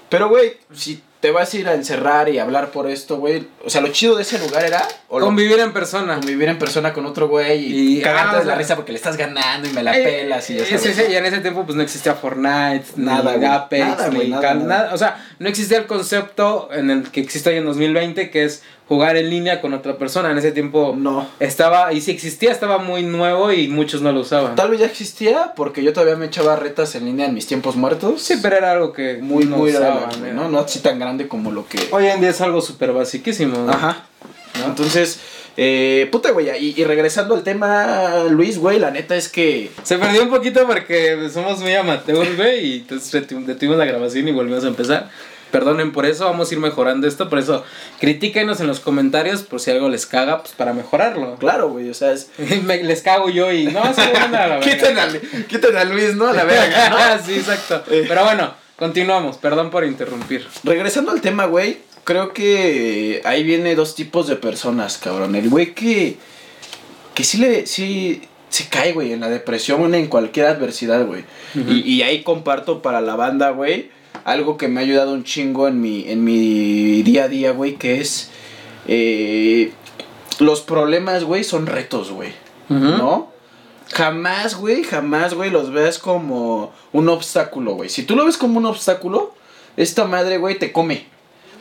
[SPEAKER 1] Pero, güey, si te vas a ir a encerrar y hablar por esto, güey. O sea, lo chido de ese lugar era. O lo-
[SPEAKER 2] Convivir en persona.
[SPEAKER 1] convivir en persona con otro güey y,
[SPEAKER 2] Y-
[SPEAKER 1] cagarte
[SPEAKER 2] ah,
[SPEAKER 1] de la risa porque le estás ganando y me la
[SPEAKER 2] Eh,
[SPEAKER 1] pelas y ya sabes.
[SPEAKER 2] ese- y en ese tiempo pues no existía Fortnite,
[SPEAKER 1] Nada, güey.
[SPEAKER 2] Apex,
[SPEAKER 1] Nada,
[SPEAKER 2] Cal-
[SPEAKER 1] nada.
[SPEAKER 2] nada. O sea, no existía el concepto en el que existe hoy en 2020 que es jugar en línea con otra persona. En ese tiempo
[SPEAKER 1] No.
[SPEAKER 2] estaba, y si existía, estaba muy nuevo y muchos no lo usaban.
[SPEAKER 1] Tal vez ya existía porque yo todavía me echaba retas en línea en mis tiempos muertos.
[SPEAKER 2] Sí, pero era algo que
[SPEAKER 1] muy,
[SPEAKER 2] no
[SPEAKER 1] muy
[SPEAKER 2] usaban, ¿eh?
[SPEAKER 1] ¿no? No así tan grande como lo que.
[SPEAKER 2] Hoy en día es algo súper basiquísimo. ¿no?
[SPEAKER 1] Ajá. Entonces, eh, puta, güey. Y, y regresando al tema, Luis, güey, la neta es que.
[SPEAKER 2] Se perdió un poquito porque somos muy amateurs, güey, y entonces detu- detuvimos la grabación y volvimos a empezar. Perdonen por eso, vamos a ir mejorando esto, por eso critíquenos en los comentarios por si algo les caga, pues para mejorarlo.
[SPEAKER 1] Claro, güey, o sea, es...
[SPEAKER 2] Me- les cago yo y no, se van a la
[SPEAKER 1] quiten, a, quiten a Luis, ¿no? A la verga, ¿no?
[SPEAKER 2] sí, exacto.
[SPEAKER 1] Eh.
[SPEAKER 2] Pero bueno, continuamos, perdón por interrumpir.
[SPEAKER 1] Regresando al tema, güey, creo que ahí viene dos tipos de personas, cabrón. El güey que, que sí le, sí, se cae, güey, en la depresión, en cualquier adversidad, güey. Y, y ahí comparto para la banda, güey, algo que me ha ayudado un chingo en mi, en mi día a día, güey, que es, eh, los problemas, güey, son retos, güey. ¿no? Jamás, güey, jamás, güey, los veas como un obstáculo, güey. Si tú lo ves como un obstáculo, esta madre, güey, te come.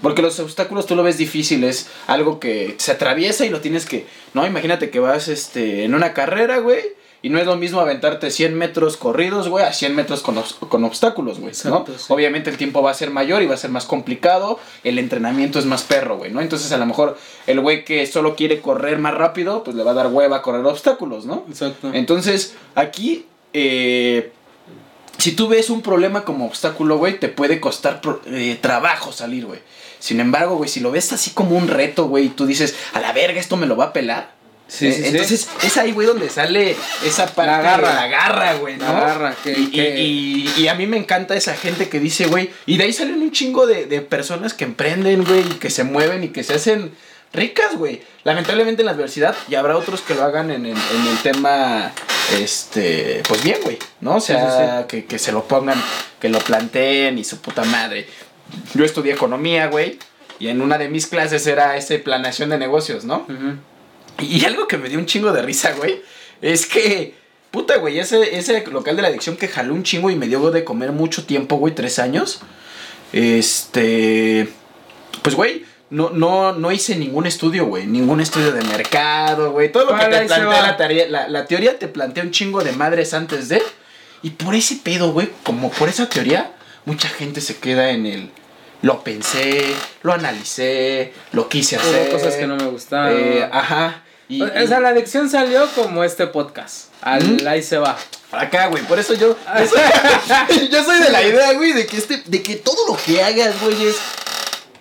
[SPEAKER 1] Porque los obstáculos tú lo ves difícil, es algo que se atraviesa y lo tienes que... No, imagínate que vas este, en una carrera, güey, y no es lo mismo aventarte 100 metros corridos, güey, a 100 metros con, con obstáculos, güey, ¿no?
[SPEAKER 2] Sí.
[SPEAKER 1] Obviamente el tiempo va a ser mayor y va a ser más complicado, el entrenamiento es más perro, güey, ¿no? Entonces a lo mejor el güey que solo quiere correr más rápido, pues le va a dar hueva a correr obstáculos, ¿no?
[SPEAKER 2] Exacto.
[SPEAKER 1] Entonces, aquí, eh, si tú ves un problema como obstáculo, güey, te puede costar eh, trabajo salir, güey. Sin embargo, güey, si lo ves así como un reto, güey, y tú dices, a la verga, esto me lo va a pelar.
[SPEAKER 2] Sí,
[SPEAKER 1] eh,
[SPEAKER 2] sí, sí.
[SPEAKER 1] entonces, es ahí, güey, donde sale esa parte.
[SPEAKER 2] La garra.
[SPEAKER 1] La garra, güey, ¿no?
[SPEAKER 2] La garra, que-
[SPEAKER 1] y,
[SPEAKER 2] que-
[SPEAKER 1] y- y a mí me encanta esa gente que dice, güey, y de ahí salen un chingo de, de personas que emprenden, güey, y que se mueven y que se hacen ricas, güey. Lamentablemente en la adversidad, y habrá otros que lo hagan en el, en el tema, este, pues bien, güey, ¿no? O sea, Que, que se lo pongan, que lo planteen y su puta madre. Yo estudié economía, güey, y en una de mis clases era ese planeación de negocios, ¿no? Y algo que me dio un chingo de risa, güey, es que, puta, güey, ese, ese local de la adicción que jaló un chingo y me dio de comer mucho tiempo, güey, tres años. Este, pues, güey, no, no, no hice ningún estudio, güey, ningún estudio de mercado, güey. Todo lo que te plantea la, tarea- la, la teoría te plantea un chingo de madres antes de. Y por ese pedo, güey, como por esa teoría, mucha gente se queda en el... Lo pensé, lo analicé, lo quise hacer.
[SPEAKER 2] Hubo cosas que no me gustaron.
[SPEAKER 1] Eh, ajá. Y,
[SPEAKER 2] o sea, la adicción salió como este podcast. Al,
[SPEAKER 1] Ujú.
[SPEAKER 2] Ahí se va.
[SPEAKER 1] Acá, güey, por eso yo. Yo soy, yo soy de la idea, güey, de que este. De que todo lo que hagas, güey, es.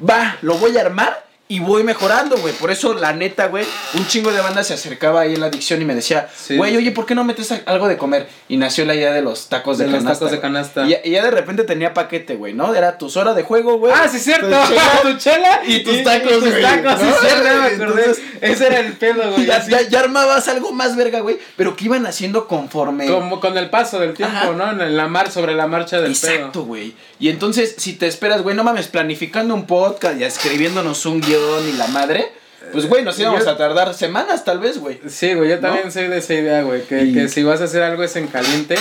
[SPEAKER 1] Va, lo voy a armar y voy mejorando, güey. Por eso, la neta, güey, un chingo de banda se acercaba ahí en la adicción y me decía,
[SPEAKER 2] Sí.
[SPEAKER 1] güey, oye, ¿por qué no metes a- algo de comer? Y nació la idea de los tacos de,
[SPEAKER 2] De los
[SPEAKER 1] canasta.
[SPEAKER 2] tacos de
[SPEAKER 1] güey.
[SPEAKER 2] canasta.
[SPEAKER 1] Y, y ya de repente tenía paquete, güey, ¿no? Era tus horas de juego, güey.
[SPEAKER 2] Ah, sí, cierto.
[SPEAKER 1] tu chela,
[SPEAKER 2] tu chela
[SPEAKER 1] y tus tacos,
[SPEAKER 2] Y tus
[SPEAKER 1] güey,
[SPEAKER 2] tacos, sí, cierto, ya me acordé.
[SPEAKER 1] Entonces-
[SPEAKER 2] Ese era el pedo, güey.
[SPEAKER 1] Ya,
[SPEAKER 2] así.
[SPEAKER 1] ya- ya armabas algo más verga, güey, pero que iban haciendo conforme.
[SPEAKER 2] Como con el paso del tiempo,
[SPEAKER 1] Ajá.
[SPEAKER 2] ¿no? En la mar, sobre la marcha del
[SPEAKER 1] Exacto, güey. Y entonces, si te esperas, güey, no mames, planificando un podcast y escribiéndonos un guion y la madre, pues, güey, nos íbamos
[SPEAKER 2] Yo-
[SPEAKER 1] a tardar semanas, tal vez, güey.
[SPEAKER 2] Sí, güey, yo también soy de esa idea, güey. Que,
[SPEAKER 1] Y-
[SPEAKER 2] que si vas a hacer algo es en caliente.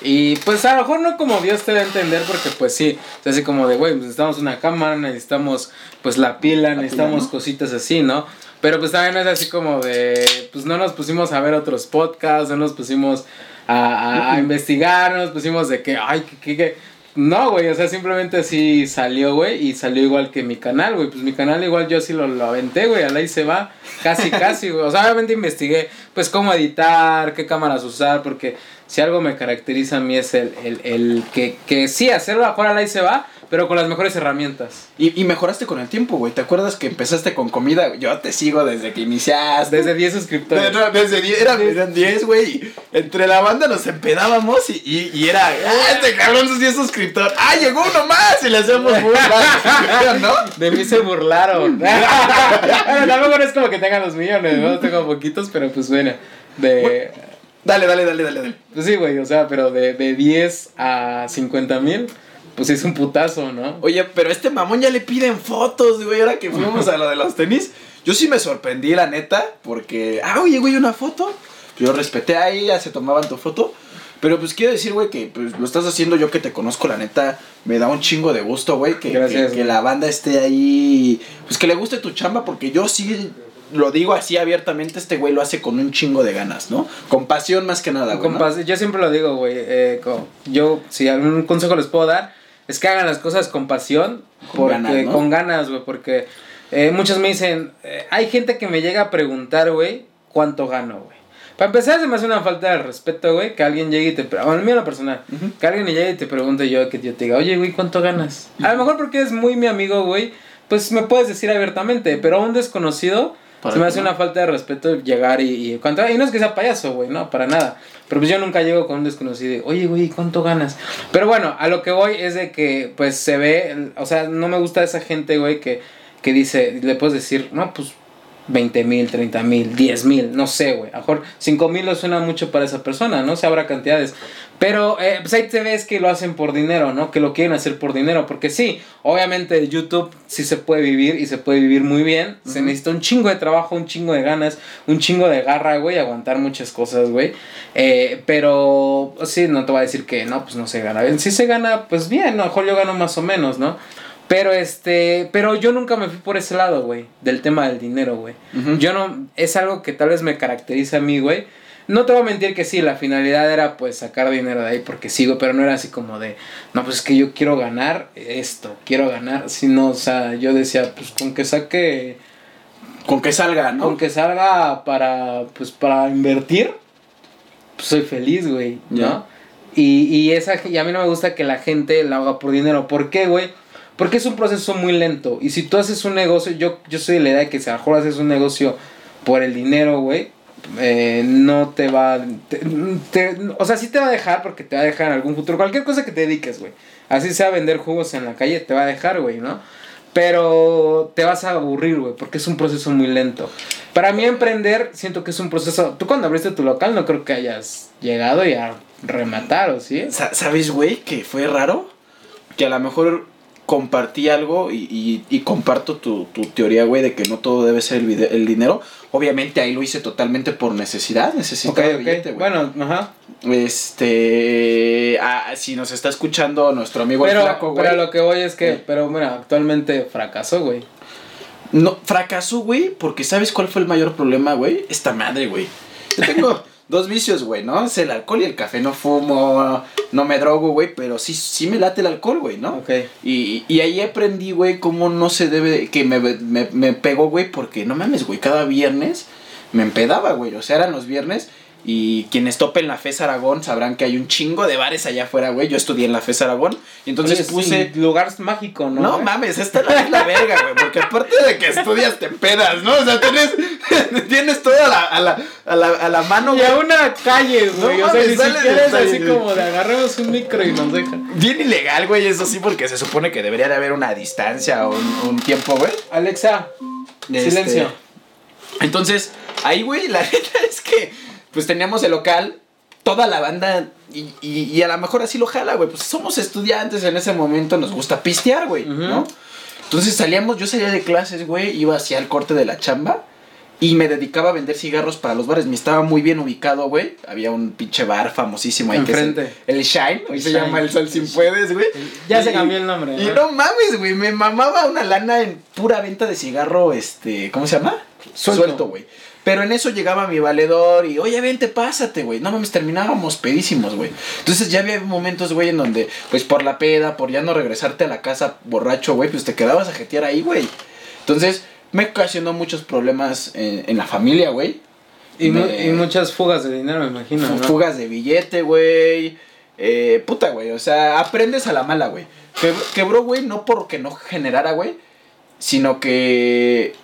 [SPEAKER 2] Y pues a lo mejor no como Dios te da a entender, porque pues sí, es así como de, güey, pues, necesitamos una cámara, necesitamos pues la pila, necesitamos
[SPEAKER 1] ¿no?
[SPEAKER 2] cositas así, ¿no? Pero pues también no es así como de, pues no nos pusimos a ver otros podcasts, no nos pusimos a, a- a investigar, no nos pusimos de que, ay, que, que, que- No, güey, o sea, simplemente así salió, güey, y salió igual que mi canal, güey. Pues mi canal igual yo así lo, lo aventé, güey, al ahí se va, casi, casi, güey. O sea, obviamente investigué, pues, cómo editar, qué cámaras usar, porque si algo me caracteriza a mí es el, el, el que, que sí, hacerlo ahora al ahí se va, pero con las mejores herramientas.
[SPEAKER 1] Y, y mejoraste con el tiempo, güey. ¿Te acuerdas que empezaste con comida? Yo te sigo desde que iniciaste.
[SPEAKER 2] Desde 10 suscriptores.
[SPEAKER 1] No, no, desde 10, eran, eran 10, güey. Entre la banda nos empedábamos y, y, y era, ah, este cabrón sus 10 suscriptores. Ah, llegó uno más y le hacemos burla. ¿No?
[SPEAKER 2] De mí se burlaron. bueno, tampoco no es como que tengan los millones, ¿no? Tengo poquitos, pero pues bueno. De.
[SPEAKER 1] Dale, dale, dale, dale, dale.
[SPEAKER 2] Pues sí, güey, o sea, pero de, de 10 a 50 mil, pues es un putazo, ¿no?
[SPEAKER 1] Oye, pero este mamón ya le piden fotos, güey, ahora que fuimos a lo de los tenis. Yo sí me sorprendí, la neta, porque, ah, oye, güey, una foto. Yo respeté ahí, ya se tomaban tu foto. Pero pues quiero decir, güey, que pues, lo estás haciendo yo que te conozco, la neta, me da un chingo de gusto, güey, que,
[SPEAKER 2] Gracias,
[SPEAKER 1] que, la banda esté ahí, pues que le guste tu chamba, porque yo sí lo digo así abiertamente, este güey lo hace con un chingo de ganas, ¿no? Con pasión más que nada, güey. ¿no?
[SPEAKER 2] Yo siempre lo digo, güey. eh, yo, si algún consejo les puedo dar, es que hagan las cosas con pasión.
[SPEAKER 1] Con
[SPEAKER 2] porque,
[SPEAKER 1] ganas, ¿no?
[SPEAKER 2] Con ganas, güey. Porque eh, muchos me dicen, eh, hay gente que me llega a preguntar, güey, cuánto gano, güey. Para empezar, se me hace una falta de respeto, güey, que alguien llegue y te pregunte, bueno, a mí lo personal, que alguien llegue y te pregunte yo, que yo te diga, oye, güey, ¿cuánto ganas? A lo mejor porque es muy mi amigo, güey, pues me puedes decir abiertamente, pero a un desconocido
[SPEAKER 1] Para
[SPEAKER 2] se me hace
[SPEAKER 1] no.
[SPEAKER 2] una falta de respeto llegar y, y, ¿cuánto? y no es que sea payaso, güey, no, para nada. Pero pues yo nunca llego con un desconocido oye, güey, ¿cuánto ganas? Pero bueno, a lo que voy es de que, pues, se ve, o sea, no me gusta esa gente, güey, que, que dice, le puedes decir, no, pues, 20 mil, 30 mil, 10 mil, no sé, güey. A lo mejor 5 mil lo suena mucho para esa persona, ¿no? Se habrá cantidades. Pero eh, pues ahí te ves que lo hacen por dinero, ¿no? Que lo quieren hacer por dinero. Porque sí, obviamente de YouTube sí se puede vivir y se puede vivir muy bien. Se necesita un chingo de trabajo, un chingo de ganas, un chingo de garra, güey, aguantar muchas cosas, güey. Eh, pero sí, no te voy a decir que no, pues no se gana bien. Sí se gana, pues bien, a lo mejor yo gano más o menos, ¿no? Pero este, pero yo nunca me fui por ese lado, güey, del tema del dinero, güey. Yo no, es algo que tal vez me caracteriza a mí, güey. No te voy a mentir que sí, la finalidad era pues sacar dinero de ahí porque sigo, pero no era así como de, no, pues es que yo quiero ganar esto, quiero ganar, sino, o sea, yo decía, pues con que saque,
[SPEAKER 1] Con que salga, ¿no?
[SPEAKER 2] con que salga para, pues para invertir, pues soy feliz, güey, ¿no? Y, y, esa, y a mí no me gusta que la gente la haga por dinero. ¿Por qué, güey? Porque es un proceso muy lento. Y si tú haces un negocio, yo, yo soy de la idea de que si a lo mejor haces un negocio por el dinero, güey, eh, no te va. o sea, sí te va a dejar porque te va a dejar en algún futuro. Cualquier cosa que te dediques, güey. Así sea vender jugos en la calle, te va a dejar, güey, ¿no? Pero te vas a aburrir, güey, porque es un proceso muy lento. Para mí emprender, siento que es un proceso... Tú cuando abriste tu local no creo que hayas llegado y a rematar, ¿o sí?
[SPEAKER 1] Sa- ¿Sabes, güey, que fue raro? Que a lo mejor compartí algo y, y- y comparto tu, tu teoría, güey, de que no todo debe ser el, el dinero. Obviamente ahí lo hice totalmente por necesidad, necesitaba
[SPEAKER 2] ok.
[SPEAKER 1] billete, güey.
[SPEAKER 2] Bueno, ajá.
[SPEAKER 1] Este, ah, si nos está escuchando nuestro amigo el
[SPEAKER 2] Pero,
[SPEAKER 1] flaco, güey.
[SPEAKER 2] pero lo que voy es que,
[SPEAKER 1] Sí.
[SPEAKER 2] pero mira, actualmente fracasó, güey.
[SPEAKER 1] No, fracasó, güey, porque ¿sabes cuál fue el mayor problema, güey? Esta madre, güey. Yo tengo dos vicios, güey, ¿no? Es el alcohol y el café. No fumo, no me drogo, güey, pero sí, sí me late el alcohol, güey, ¿no?
[SPEAKER 2] Ok.
[SPEAKER 1] Y, y ahí aprendí, güey, cómo no se debe, que me, me, me pegó, güey, porque no mames, güey, cada viernes me empedaba, güey. O sea, eran los viernes y quienes topen la FES Aragón sabrán que hay un chingo de bares allá afuera, güey. Yo estudié en la FES Aragón y entonces
[SPEAKER 2] Oye,
[SPEAKER 1] puse...
[SPEAKER 2] sí, lugar mágico, ¿no?
[SPEAKER 1] No
[SPEAKER 2] güey?
[SPEAKER 1] mames, esta es la, es la verga, güey. Porque aparte de que estudias, te pedas, ¿no? O sea, tienes, tienes todo a la, a la, a la, a la mano,
[SPEAKER 2] Y
[SPEAKER 1] güey.
[SPEAKER 2] a una calle, güey.
[SPEAKER 1] No
[SPEAKER 2] o sea,
[SPEAKER 1] mames,
[SPEAKER 2] ni siquiera
[SPEAKER 1] de
[SPEAKER 2] es así como de agarremos un micro y nos deja.
[SPEAKER 1] Bien ilegal, güey, eso sí, porque se supone que debería de haber una distancia o un, un tiempo, güey.
[SPEAKER 2] Alexa,
[SPEAKER 1] Este,
[SPEAKER 2] silencio.
[SPEAKER 1] Entonces, ahí, güey, la neta es que, pues teníamos el local, toda la banda, y, y, y a lo mejor así lo jala, güey. Pues somos estudiantes en ese momento, nos gusta pistear, güey. ¿no? Entonces salíamos, yo salía de clases, güey, iba hacia el corte de la chamba. Y me dedicaba a vender cigarros para los bares. Me estaba muy bien ubicado, güey. Había un pinche bar famosísimo ahí. que es el-
[SPEAKER 2] Enfrente.
[SPEAKER 1] el, Shine. Hoy
[SPEAKER 2] El
[SPEAKER 1] se
[SPEAKER 2] Shine.
[SPEAKER 1] llama El Sol Sin Puedes, güey.
[SPEAKER 2] Ya
[SPEAKER 1] Y-
[SPEAKER 2] se cambió el nombre.
[SPEAKER 1] y
[SPEAKER 2] ¿no?
[SPEAKER 1] no mames, güey, me mamaba una lana en pura venta de cigarro, este, ¿cómo se llama?
[SPEAKER 2] Suelto,
[SPEAKER 1] güey. Pero en eso llegaba mi valedor y, oye, vente, pásate, güey. No mames, terminábamos pedísimos, güey. Entonces ya había momentos, güey, en donde, pues por la peda, por ya no regresarte a la casa borracho, güey, pues te quedabas a jetear ahí, güey. Entonces me ocasionó muchos problemas en, en la familia, güey.
[SPEAKER 2] Y, mu-
[SPEAKER 1] Me-
[SPEAKER 2] y muchas fugas de dinero, me imagino.
[SPEAKER 1] Fu-
[SPEAKER 2] ¿no?
[SPEAKER 1] Fugas de billete, güey. Eh, puta, güey. O sea, aprendes a la mala, güey. Que- Quebró, güey, no porque no generara, güey. Sino que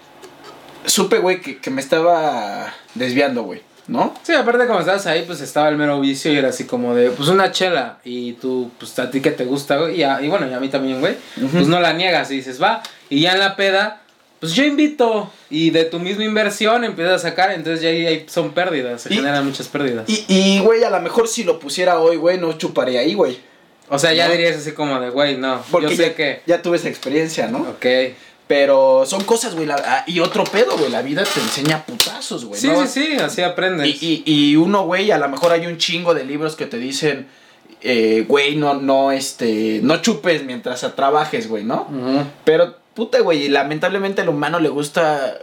[SPEAKER 1] supe, güey, que, que me estaba desviando, güey. ¿No?
[SPEAKER 2] Sí, aparte como estabas ahí, pues estaba el mero vicio y era así como de, pues una chela y tú, pues a ti que te gusta, güey, y, a- y bueno, y a mí también, güey, pues no la niegas y dices, va, y ya en la peda, pues yo invito y de tu misma inversión empiezas a sacar, entonces ya ahí son pérdidas, se
[SPEAKER 1] Y-
[SPEAKER 2] generan muchas pérdidas.
[SPEAKER 1] Y, y, güey, a lo mejor si lo pusiera hoy, güey, no chuparé ahí, güey.
[SPEAKER 2] o sea, ya
[SPEAKER 1] ¿no?
[SPEAKER 2] dirías así como de, güey, no,
[SPEAKER 1] Porque
[SPEAKER 2] yo sé
[SPEAKER 1] ya,
[SPEAKER 2] que,
[SPEAKER 1] ya tuve esa experiencia, ¿no?
[SPEAKER 2] ok.
[SPEAKER 1] Pero son cosas, güey. la- ah, Y otro pedo, güey. La vida te enseña putazos, güey.
[SPEAKER 2] Sí,
[SPEAKER 1] ¿no?
[SPEAKER 2] sí, sí, así aprendes.
[SPEAKER 1] Y, y, y uno, güey, a lo mejor hay un chingo de libros que te dicen, eh, güey, no, no, este, no chupes mientras trabajes, güey, ¿no? Pero, puta, güey, lamentablemente al humano le gusta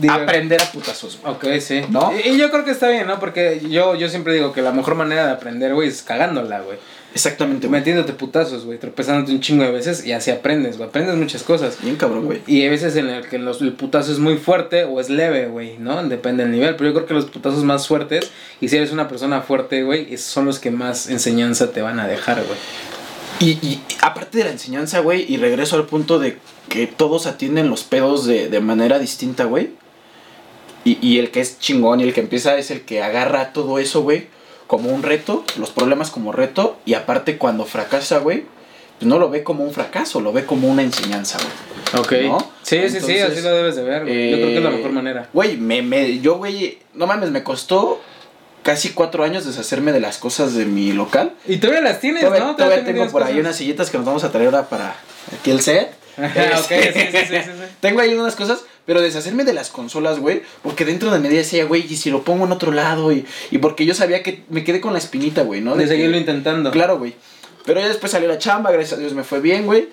[SPEAKER 2] Digo-
[SPEAKER 1] aprender a putazos, güey.
[SPEAKER 2] Ok, sí.
[SPEAKER 1] ¿No?
[SPEAKER 2] Y, y yo creo que está bien, ¿no? Porque yo, yo siempre digo que la mejor manera de aprender, güey, es cagándola, güey.
[SPEAKER 1] Exactamente, güey.
[SPEAKER 2] Metiéndote putazos, güey, tropezándote un chingo de veces y así aprendes, güey. Aprendes muchas cosas.
[SPEAKER 1] Bien cabrón, güey.
[SPEAKER 2] Y hay veces en el que los, el putazo es muy fuerte o es leve, güey, ¿no? Depende del nivel. Pero yo creo que los putazos más fuertes, y si eres una persona fuerte, güey, son los que más enseñanza te van a dejar, güey.
[SPEAKER 1] Y, y aparte de la enseñanza, güey, y regreso al punto de que todos atienden los pedos de, de manera distinta, güey. Y, y el que es chingón y el que empieza es el que agarra todo eso, güey, como un reto, los problemas como reto, y aparte cuando fracasa, güey, pues no lo ve como un fracaso, lo ve como una enseñanza, güey.
[SPEAKER 2] Ok.
[SPEAKER 1] ¿No?
[SPEAKER 2] Sí, sí, sí, así lo debes de ver, güey. Yo creo que es la
[SPEAKER 1] Eh,
[SPEAKER 2] mejor manera.
[SPEAKER 1] Güey, me, me, yo, güey, no mames, me costó casi cuatro años deshacerme de las cosas de mi local.
[SPEAKER 2] Y todavía las tienes,
[SPEAKER 1] Todavía,
[SPEAKER 2] ¿no?
[SPEAKER 1] todavía tengo por ahí unas sillitas que nos vamos a traer ahora para aquí el set.
[SPEAKER 2] Ajá, ok, sí, sí, sí, sí, sí.
[SPEAKER 1] Tengo ahí unas cosas, pero deshacerme de las consolas, güey, porque dentro de mí decía, güey, y si lo pongo en otro lado, y, y porque yo sabía que me quedé con la espinita, güey, ¿no?
[SPEAKER 2] De
[SPEAKER 1] que-
[SPEAKER 2] seguirlo intentando.
[SPEAKER 1] Claro, güey. Pero ya después salió la chamba, gracias a Dios me fue bien, güey.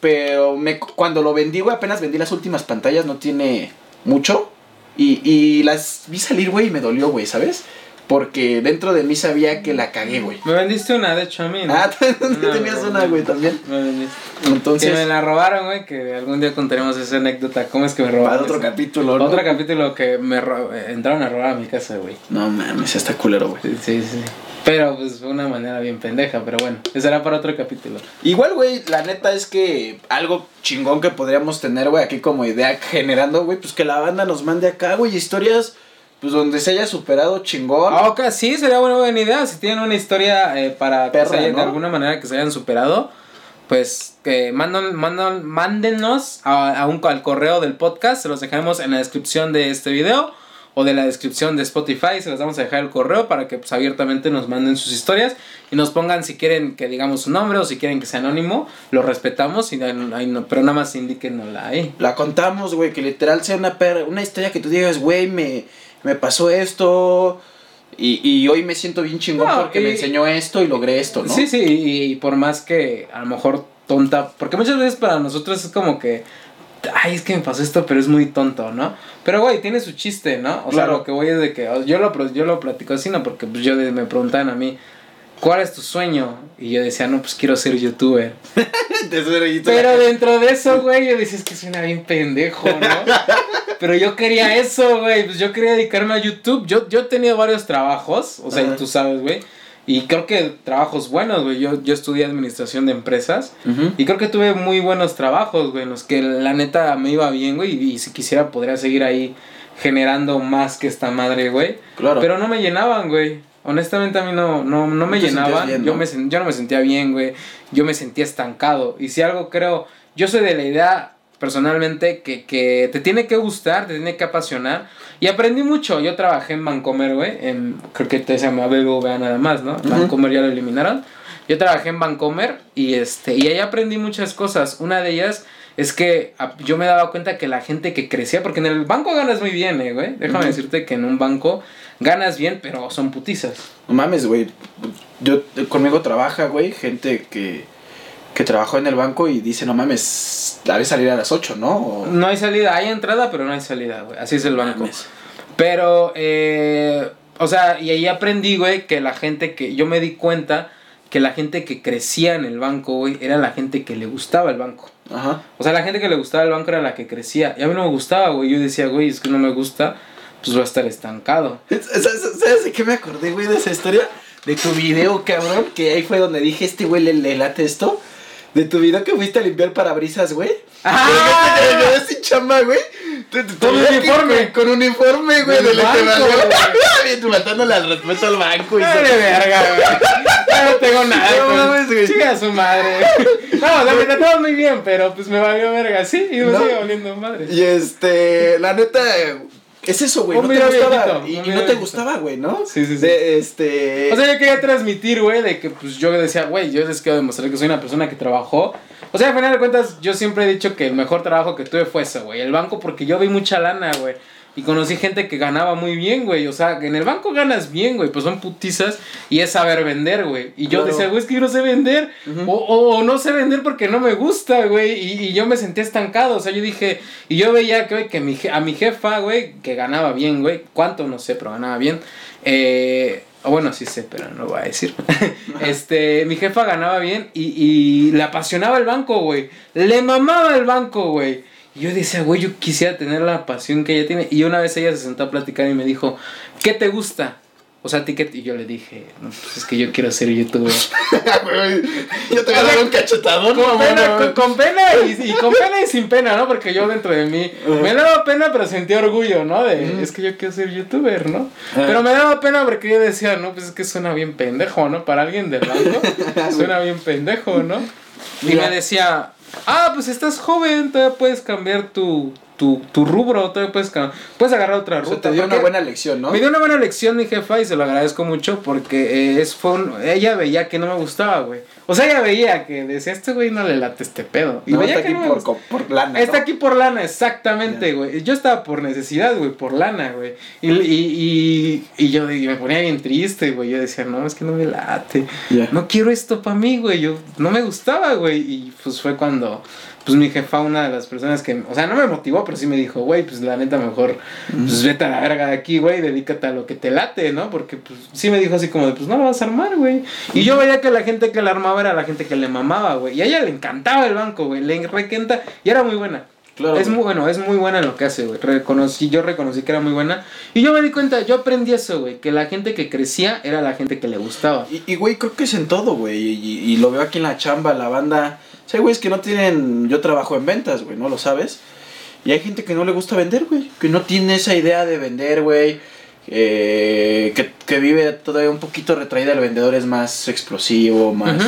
[SPEAKER 1] Pero me, cuando lo vendí, güey, apenas vendí las últimas pantallas, no tiene mucho. Y, y las vi salir, güey, y me dolió, güey, ¿sabes? Porque dentro de mí sabía que la cagué, güey.
[SPEAKER 2] Me vendiste una, de hecho, a mí, ¿no?
[SPEAKER 1] Ah,
[SPEAKER 2] No,
[SPEAKER 1] tenías una, güey, también.
[SPEAKER 2] Me vendiste.
[SPEAKER 1] Entonces,
[SPEAKER 2] que me la robaron, güey, que algún día contaremos esa anécdota. ¿Cómo es que me robaron?
[SPEAKER 1] para otro capítulo, ¿no?
[SPEAKER 2] Otro capítulo que me eh, entraron a robar a mi casa, güey.
[SPEAKER 1] No mames, está culero, güey.
[SPEAKER 2] Sí, sí, sí. Pero pues fue una manera bien pendeja, pero bueno, eso será para otro capítulo.
[SPEAKER 1] Igual, güey, la neta es que algo chingón que podríamos tener, güey, aquí como idea generando, güey, pues que la banda nos mande acá, güey, historias, pues donde se haya superado chingón.
[SPEAKER 2] Ah, ok, sí, sería una buena idea. Si tienen una historia eh, para que
[SPEAKER 1] Perra,
[SPEAKER 2] se hayan-
[SPEAKER 1] ¿no?
[SPEAKER 2] de alguna manera que se hayan superado, pues que mandan, mandan, mándennos a, a un, al correo del podcast. Se los dejaremos en la descripción de este video o de la descripción de Spotify. Se los vamos a dejar el correo para que pues, abiertamente nos manden sus historias y nos pongan si quieren que digamos su nombre o si quieren que sea anónimo. Lo respetamos, y, ahí no- pero nada más indíquenosla ahí.
[SPEAKER 1] La contamos, güey, que literal sea una, per- una historia que tú digas, güey, me, me pasó esto y, y hoy me siento bien chingón
[SPEAKER 2] No,
[SPEAKER 1] porque
[SPEAKER 2] y-
[SPEAKER 1] me enseñó esto y logré esto, ¿no?
[SPEAKER 2] Sí, sí, y, por más que a lo mejor tonta, porque muchas veces para nosotros es como que, ay, es que me pasó esto, pero es muy tonto, ¿no? Pero, güey, tiene su chiste, ¿no? O sea,
[SPEAKER 1] Claro.
[SPEAKER 2] lo que voy es de que, yo lo, yo lo platico así, ¿no? Porque pues, yo me preguntaban a mí, ¿cuál es tu sueño? Y yo decía, no, pues quiero ser youtuber. Pero dentro de eso, güey, yo decía, es que suena bien pendejo, ¿no? Pero yo quería eso, güey. Pues yo quería dedicarme a YouTube. Yo, yo he tenido varios trabajos, o sea, tú sabes, güey. Y creo que trabajos buenos, güey. Yo, yo estudié administración de empresas. Y creo que tuve muy buenos trabajos, güey, en los que la neta me iba bien, güey. Y, y si quisiera podría seguir ahí generando más que esta madre, güey.
[SPEAKER 1] Claro.
[SPEAKER 2] Pero no me llenaban, güey. Honestamente a mí no, no, no me llenaban.
[SPEAKER 1] bien,
[SPEAKER 2] yo, me, yo no me sentía bien, güey. Yo me sentía estancado. Y si algo creo, yo soy de la idea personalmente que, que te tiene que gustar, te tiene que apasionar. Y aprendí mucho. Yo trabajé en Vancomer, güey. En, creo que te se llama BBVA nada más, ¿no? Vancomer ya lo eliminaron. Yo trabajé en Vancomer y, este, y ahí aprendí muchas cosas. Una de ellas es que a- yo me daba cuenta que la gente que crecía, porque en el banco ganas muy bien, eh, güey. Déjame decirte que en un banco ganas bien, pero son putizas.
[SPEAKER 1] No mames, güey. Yo conmigo trabaja, güey, gente que, que trabajó en el banco y dice, no mames, la vez salir a las 8, ¿no? O-
[SPEAKER 2] No hay salida, hay entrada, pero no hay salida, güey. Así es el banco.
[SPEAKER 1] mames.
[SPEAKER 2] Pero, eh, o sea, y ahí aprendí, güey, que la gente que yo me di cuenta que la gente que crecía en el banco, güey, era la gente que le gustaba el banco.
[SPEAKER 1] Ajá.
[SPEAKER 2] O sea, la gente que le gustaba el banco era la que crecía. Y a mí no me gustaba, güey. Yo decía, güey, es que no me gusta, pues voy a estar estancado.
[SPEAKER 1] ¿Sabes sabes de qué me acordé, güey, de esa historia? De tu video, cabrón, que ahí fue donde dije, este güey le, le late esto. De tu video que fuiste a limpiar parabrisas, güey.
[SPEAKER 2] ¡Ah!
[SPEAKER 1] Que te quedé sin chamba, güey.
[SPEAKER 2] Con uniforme.
[SPEAKER 1] Con uniforme, güey.
[SPEAKER 2] Del banco,
[SPEAKER 1] tú faltándole al respeto al banco. Y todo.
[SPEAKER 2] verga, güey. No tengo nada.
[SPEAKER 1] No mames, güey.
[SPEAKER 2] Chica su madre. No, o sea, me trataba muy bien, pero pues me valió verga. Sí, y me sigue valiendo madre.
[SPEAKER 1] Y este, la neta, es eso, güey.
[SPEAKER 2] Un
[SPEAKER 1] No te
[SPEAKER 2] video
[SPEAKER 1] gustaba.
[SPEAKER 2] viejito,
[SPEAKER 1] y no te
[SPEAKER 2] viejito.
[SPEAKER 1] gustaba, güey, ¿no?
[SPEAKER 2] Sí, sí, sí.
[SPEAKER 1] De, este.
[SPEAKER 2] O sea, yo quería transmitir, güey, de que pues yo decía, güey, yo les quiero demostrar que soy una persona que trabajó. O sea, al final de cuentas, yo siempre he dicho que el mejor trabajo que tuve fue eso, güey. El banco, porque yo vi mucha lana, güey. Y conocí gente que ganaba muy bien, güey. O sea, en el banco ganas bien, güey. Pues son putizas y es saber vender, güey. Y yo
[SPEAKER 1] Claro.
[SPEAKER 2] decía, güey, es que yo no sé vender. O, o- o no sé vender porque no me gusta, güey. Y, y yo me sentía estancado. O sea, yo dije, y yo veía que, güey, que mi, je- a mi jefa, güey, que ganaba bien, güey. ¿Cuánto? No sé, pero ganaba bien. Eh, bueno, sí sé, pero no lo voy a decir. este, mi jefa ganaba bien y, y le apasionaba el banco, güey. Le mamaba el banco, güey. Y yo decía, güey, yo quisiera tener la pasión que ella tiene. Y una vez ella se sentó a platicar y me dijo, ¿qué te gusta? O sea, ¿a ti qué te-?" Y yo le dije, no, pues es que yo quiero ser youtuber.
[SPEAKER 1] Yo te voy a dar un cachetadón,
[SPEAKER 2] Con pena,
[SPEAKER 1] no,
[SPEAKER 2] con, con pena y, y con pena y sin pena, ¿no? Porque yo dentro de mí me daba pena, pero sentía orgullo, ¿no? De, es que yo quiero ser youtuber, ¿no?
[SPEAKER 1] Ah.
[SPEAKER 2] Pero me daba pena porque yo decía, no, pues es que suena bien pendejo, ¿no? Para alguien del banco, suena bien pendejo, ¿no? Y
[SPEAKER 1] Mira.
[SPEAKER 2] me decía, ah, pues estás joven, todavía puedes cambiar tu, tu, tu rubro, todavía puedes, puedes agarrar otra
[SPEAKER 1] O
[SPEAKER 2] ruta.
[SPEAKER 1] sea, te dio una buena lección, ¿no?
[SPEAKER 2] me dio una buena lección mi jefa y se lo agradezco mucho porque eh, es, fue un- ella veía que no me gustaba, güey. O sea, ella veía que decía, este güey no le late este pedo. Y
[SPEAKER 1] No,
[SPEAKER 2] veía
[SPEAKER 1] está
[SPEAKER 2] que
[SPEAKER 1] aquí
[SPEAKER 2] no
[SPEAKER 1] por, lana,
[SPEAKER 2] Está
[SPEAKER 1] ¿no?
[SPEAKER 2] aquí por lana, exactamente, güey. Yo estaba por necesidad, güey, por lana, güey. Y, y, y, y yo y me ponía bien triste, güey. Yo decía, no, es que no me late.
[SPEAKER 1] Ya.
[SPEAKER 2] No quiero esto para mí, güey. Yo no me gustaba, güey. Y pues fue cuando, pues mi jefa, una de las personas que, o sea, no me motivó, pero sí me dijo, güey, pues la neta mejor, pues vete a la verga de aquí, güey, dedícate a lo que te late, ¿no? Porque pues sí me dijo así como de, pues no lo vas a armar, güey. Y yo veía que la gente que la armaba era la gente que le mamaba, güey. Y a ella le encantaba el banco, güey. Le requenta y era muy buena.
[SPEAKER 1] Claro,
[SPEAKER 2] es
[SPEAKER 1] güey.
[SPEAKER 2] muy bueno, es muy buena en lo que hace, güey. Reconocí, yo reconocí que era muy buena. Y yo me di cuenta, yo aprendí eso, güey. Que la gente que crecía era la gente que le gustaba.
[SPEAKER 1] Y, y, güey, creo que es en todo, güey. Y, y lo veo aquí en la chamba, la banda. O sea, hay güeyes que no tienen. Yo trabajo en ventas, güey, ¿no lo sabes? Y hay gente que no le gusta vender, güey. Que no tiene esa idea de vender, güey. eh, que, que vive todavía un poquito retraída. El vendedor es más explosivo, más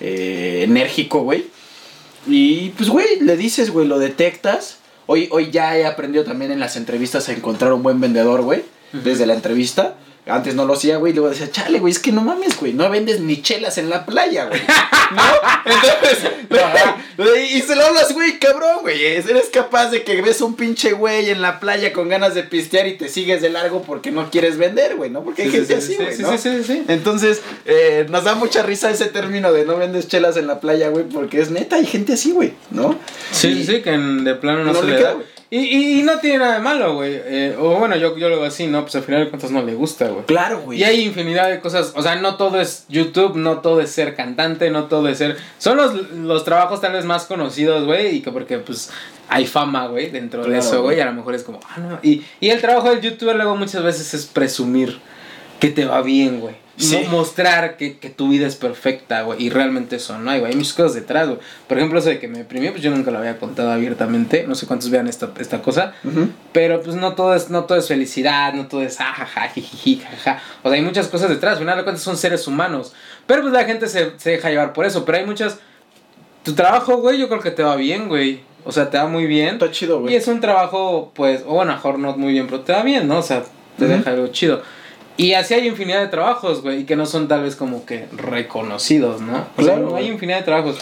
[SPEAKER 1] eh, enérgico, güey. Y pues, güey, le dices, güey, lo detectas. Hoy, hoy ya he aprendido también en las entrevistas a encontrar un buen vendedor, güey. Desde la entrevista. Antes no lo hacía, güey. Luego decía, chale, güey, es que no mames, güey. No vendes ni chelas en la playa, güey. ¿No? Entonces, güey, y se lo hablas, güey, cabrón, güey. Eres capaz de que ves un pinche güey en la playa con ganas de pistear y te sigues de largo porque no quieres vender, güey, ¿no? Porque hay
[SPEAKER 2] Sí,
[SPEAKER 1] gente
[SPEAKER 2] sí,
[SPEAKER 1] así,
[SPEAKER 2] sí,
[SPEAKER 1] güey,
[SPEAKER 2] sí,
[SPEAKER 1] ¿no?
[SPEAKER 2] sí, sí, sí.
[SPEAKER 1] Entonces, eh, nos da mucha risa ese término de no vendes chelas en la playa, güey, porque es neta, hay gente así, güey, ¿no?
[SPEAKER 2] Sí,
[SPEAKER 1] Y-
[SPEAKER 2] sí, que en- de plano no,
[SPEAKER 1] No
[SPEAKER 2] se
[SPEAKER 1] le
[SPEAKER 2] le
[SPEAKER 1] queda,
[SPEAKER 2] da. Y, y, y no tiene nada de malo, güey. Eh, o bueno, yo, yo lo veo así, ¿no? Pues al final de cuentas no le gusta, güey.
[SPEAKER 1] Claro, güey.
[SPEAKER 2] Y hay infinidad de cosas, o sea, no todo es YouTube, no todo es ser cantante, no todo es ser... Son los, los trabajos tal vez más conocidos, güey, y que porque pues hay fama, güey, dentro de eso, güey,
[SPEAKER 1] güey.
[SPEAKER 2] y a lo mejor es como, ah, no. Y, y el trabajo del youtuber luego muchas veces es presumir que te va bien, güey.
[SPEAKER 1] Sí.
[SPEAKER 2] Mo- Mostrar que, que tu vida es perfecta, güey, y realmente eso no hay, güey. Hay muchas cosas detrás, güey. Por ejemplo, eso de que me deprimió, pues yo nunca lo había contado abiertamente, no sé cuántos vean esta, esta cosa.
[SPEAKER 1] Ujú.
[SPEAKER 2] Pero pues no todo es, no todo es felicidad, no todo es ajaja, jijiji, jajaja. O sea, hay muchas cosas detrás, al final de cuentas son seres humanos. Pero pues la gente se, se deja llevar por eso. Pero hay muchas. Tu trabajo, güey, yo creo que te va bien, güey. O sea, te va muy bien.
[SPEAKER 1] Está chido,
[SPEAKER 2] Y
[SPEAKER 1] güey.
[SPEAKER 2] es un trabajo, pues, o bueno, mejor no muy bien, pero te va bien, ¿no? O sea, te
[SPEAKER 1] Ujú.
[SPEAKER 2] deja algo chido. Y así hay infinidad de trabajos, güey, y que no son tal vez como que reconocidos, ¿no? O sea,
[SPEAKER 1] Claro,
[SPEAKER 2] hay infinidad de trabajos.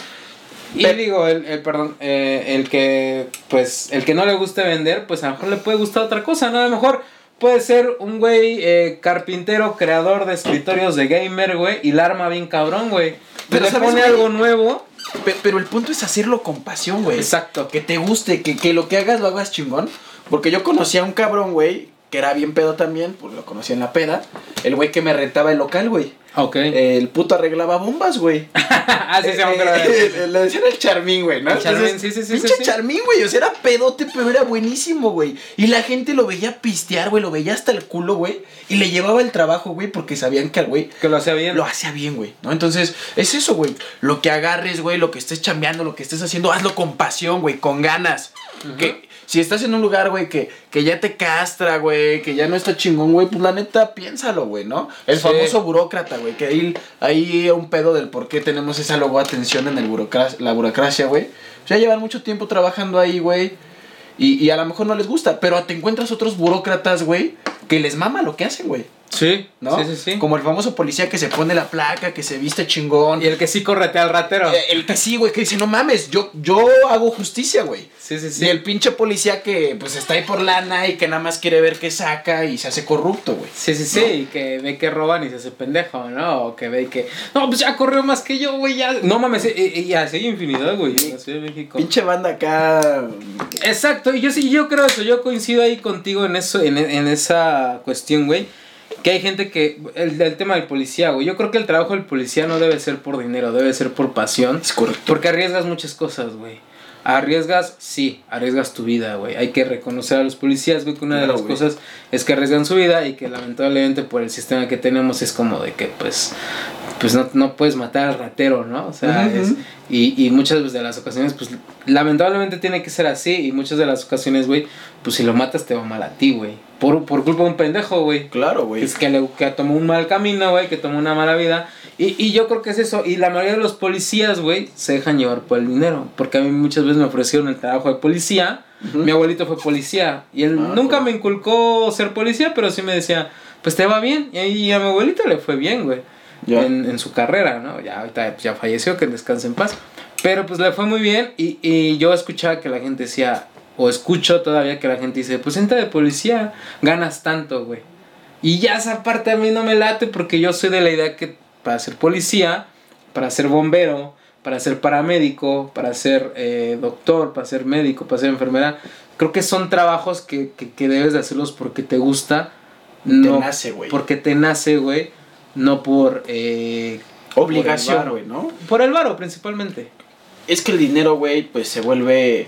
[SPEAKER 2] Y
[SPEAKER 1] Pe-
[SPEAKER 2] digo, el, el- perdón, eh, el que, pues, el que no le guste vender, pues a lo mejor le puede gustar otra cosa, ¿no? A lo mejor puede ser un güey eh, carpintero, creador de escritorios de gamer, güey, y la arma bien cabrón, güey.
[SPEAKER 1] Pero,
[SPEAKER 2] le
[SPEAKER 1] ¿sabes,
[SPEAKER 2] pone algo nuevo.
[SPEAKER 1] Pe- pero el punto es hacerlo con pasión, güey.
[SPEAKER 2] Exacto.
[SPEAKER 1] Que te guste, que, que lo que hagas lo hagas chingón. Porque yo conocí a un cabrón, güey, que era bien pedo también, pues lo conocí en la peda. El güey que me rentaba el local, güey.
[SPEAKER 2] Ok.
[SPEAKER 1] El puto arreglaba bombas, güey.
[SPEAKER 2] ah, sí, sí, eso.
[SPEAKER 1] Eh, Le decían el charmín, güey, ¿no?
[SPEAKER 2] El Charmín,
[SPEAKER 1] Entonces,
[SPEAKER 2] sí, sí, sí,
[SPEAKER 1] Pinche
[SPEAKER 2] sí,
[SPEAKER 1] charmín, güey. O sea, era pedote, pero era buenísimo, güey. Y la gente lo veía pistear, güey. Lo veía hasta el culo, güey. Y le llevaba el trabajo, güey, porque sabían que al güey
[SPEAKER 2] Que lo hacía bien.
[SPEAKER 1] lo hacía bien, güey, ¿no? Entonces, es eso, güey. Lo que agarres, güey, lo que estés chambeando, lo que estés haciendo, hazlo con pasión, güey, con ganas. Que si estás en un lugar, güey, que, que ya te castra, güey, que ya no está chingón, güey, pues la neta, piénsalo, güey, ¿no? El
[SPEAKER 2] Sí.
[SPEAKER 1] famoso burócrata, güey, que ahí, ahí un pedo del por qué tenemos esa logo atención en el burocracia, la burocracia, güey. Ya llevan mucho tiempo trabajando ahí, güey. Y, y a lo mejor no les gusta, pero te encuentras otros burócratas, güey, que les mama lo que hacen, güey.
[SPEAKER 2] Sí,
[SPEAKER 1] ¿no?
[SPEAKER 2] sí, sí, sí.
[SPEAKER 1] Como el famoso policía que se pone la placa, que se viste chingón.
[SPEAKER 2] Y el que sí corretea al ratero.
[SPEAKER 1] Eh, El que sí, güey, que dice, no mames, yo, yo hago justicia, güey.
[SPEAKER 2] Sí, sí, sí.
[SPEAKER 1] Y el pinche policía que pues está ahí por lana y que nada más quiere ver qué saca y se hace corrupto, güey.
[SPEAKER 2] Sí, sí, sí, y que ve que roban y se hace pendejo, ¿no? O que ve que, no, pues ya corrió más que yo, güey, ya. No mames, y, y- así hay infinidad, güey, en México.
[SPEAKER 1] Pinche banda acá.
[SPEAKER 2] Exacto, y yo sí, yo creo eso, yo coincido ahí contigo en eso, en, en esa cuestión, güey. Que hay gente que, el, el tema del policía, güey, yo creo que el trabajo del policía no debe ser por dinero, debe ser por pasión.
[SPEAKER 1] Es correcto.
[SPEAKER 2] Porque arriesgas muchas cosas, güey. Arriesgas, sí, arriesgas tu vida, güey. Hay que reconocer a los policías, güey, que una de las
[SPEAKER 1] güey.
[SPEAKER 2] cosas es que arriesgan su vida y que lamentablemente por el sistema que tenemos es como de que, pues, pues no, no puedes matar al ratero, ¿no? O sea, es, y, y muchas de las ocasiones, pues, lamentablemente tiene que ser así y muchas de las ocasiones, güey, pues si lo matas te va mal a ti, güey. Por, por culpa de un pendejo, güey.
[SPEAKER 1] Claro, güey.
[SPEAKER 2] Es que, le, que tomó un mal camino, güey, que tomó una mala vida. Y, y yo creo que es eso. Y la mayoría de los policías, güey, se dejan llevar por el dinero. Porque a mí muchas veces me ofrecieron el trabajo de policía. Mi abuelito fue policía. Y él
[SPEAKER 1] Ah,
[SPEAKER 2] nunca
[SPEAKER 1] pues.
[SPEAKER 2] me inculcó ser policía, pero sí me decía, pues te va bien. Y, y a mi abuelito le fue bien, güey. En, en su carrera, ¿no? Ya ahorita pues, ya falleció, que descanse en paz. Pero pues le fue muy bien. Y, y yo escuchaba que la gente decía, o escucho todavía que la gente dice, pues entra de policía, ganas tanto, güey. Y ya esa parte a mí no me late porque yo soy de la idea que para ser policía, para ser bombero, para ser paramédico, para ser eh, doctor, para ser médico, para ser enfermera, creo que son trabajos que, que, que debes de hacerlos porque te gusta. No,
[SPEAKER 1] nace, güey.
[SPEAKER 2] Porque te nace, güey. No por... eh,
[SPEAKER 1] Obligación, güey, ¿no?
[SPEAKER 2] Por el varo, principalmente.
[SPEAKER 1] Es que el dinero, güey, pues se vuelve.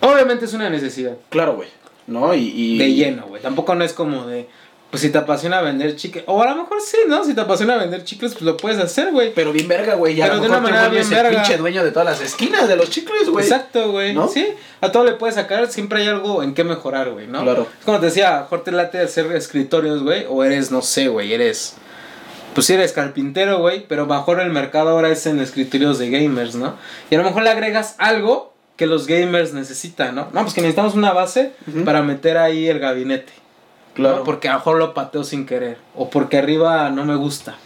[SPEAKER 2] Obviamente es una necesidad.
[SPEAKER 1] Claro, güey. ¿No? Y. y-
[SPEAKER 2] De lleno, güey. Tampoco no es como de... Pues si te apasiona vender chicles... O a lo mejor sí, ¿no? Si te apasiona vender chicles, pues lo puedes hacer, güey.
[SPEAKER 1] Pero bien verga, güey. Ya
[SPEAKER 2] Pero
[SPEAKER 1] a lo
[SPEAKER 2] de
[SPEAKER 1] mejor
[SPEAKER 2] una manera bien verga.
[SPEAKER 1] pinche dueño de todas las esquinas de los chicles, güey.
[SPEAKER 2] Exacto, güey.
[SPEAKER 1] ¿No?
[SPEAKER 2] Sí, a todo le puedes sacar, siempre hay algo en qué mejorar, güey, ¿no?
[SPEAKER 1] Claro.
[SPEAKER 2] Es como te decía, mejor te late hacer escritorios, güey, o eres, no sé, güey, eres... Pues sí eres carpintero, güey, pero mejor el mercado ahora es en escritorios de gamers, ¿no? Y a lo mejor le agregas algo que los gamers necesitan, ¿no? No, pues que necesitamos una base para meter ahí el gabinete.
[SPEAKER 1] Claro.
[SPEAKER 2] ¿no? Porque a lo mejor lo pateo sin querer. O porque arriba no me gusta.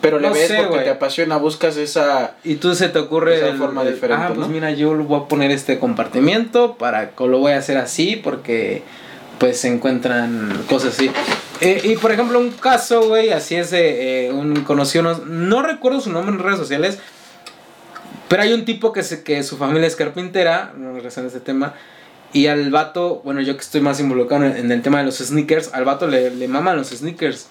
[SPEAKER 1] Pero le
[SPEAKER 2] No
[SPEAKER 1] ves
[SPEAKER 2] sé,
[SPEAKER 1] porque te apasiona, buscas esa.
[SPEAKER 2] Y tú se te ocurre
[SPEAKER 1] Esa
[SPEAKER 2] el-
[SPEAKER 1] forma diferente,
[SPEAKER 2] Ah, pues mira, yo voy a poner este compartimiento para lo voy a hacer así porque pues se encuentran cosas así. Eh, y por ejemplo, un caso, güey, así es de eh, un conocido, no, no recuerdo su nombre en redes sociales, pero hay un tipo que, se, que su familia es carpintera, no regresando a este tema, y al vato, bueno, yo que estoy más involucrado en, en el tema de los sneakers, al vato le, le maman los sneakers.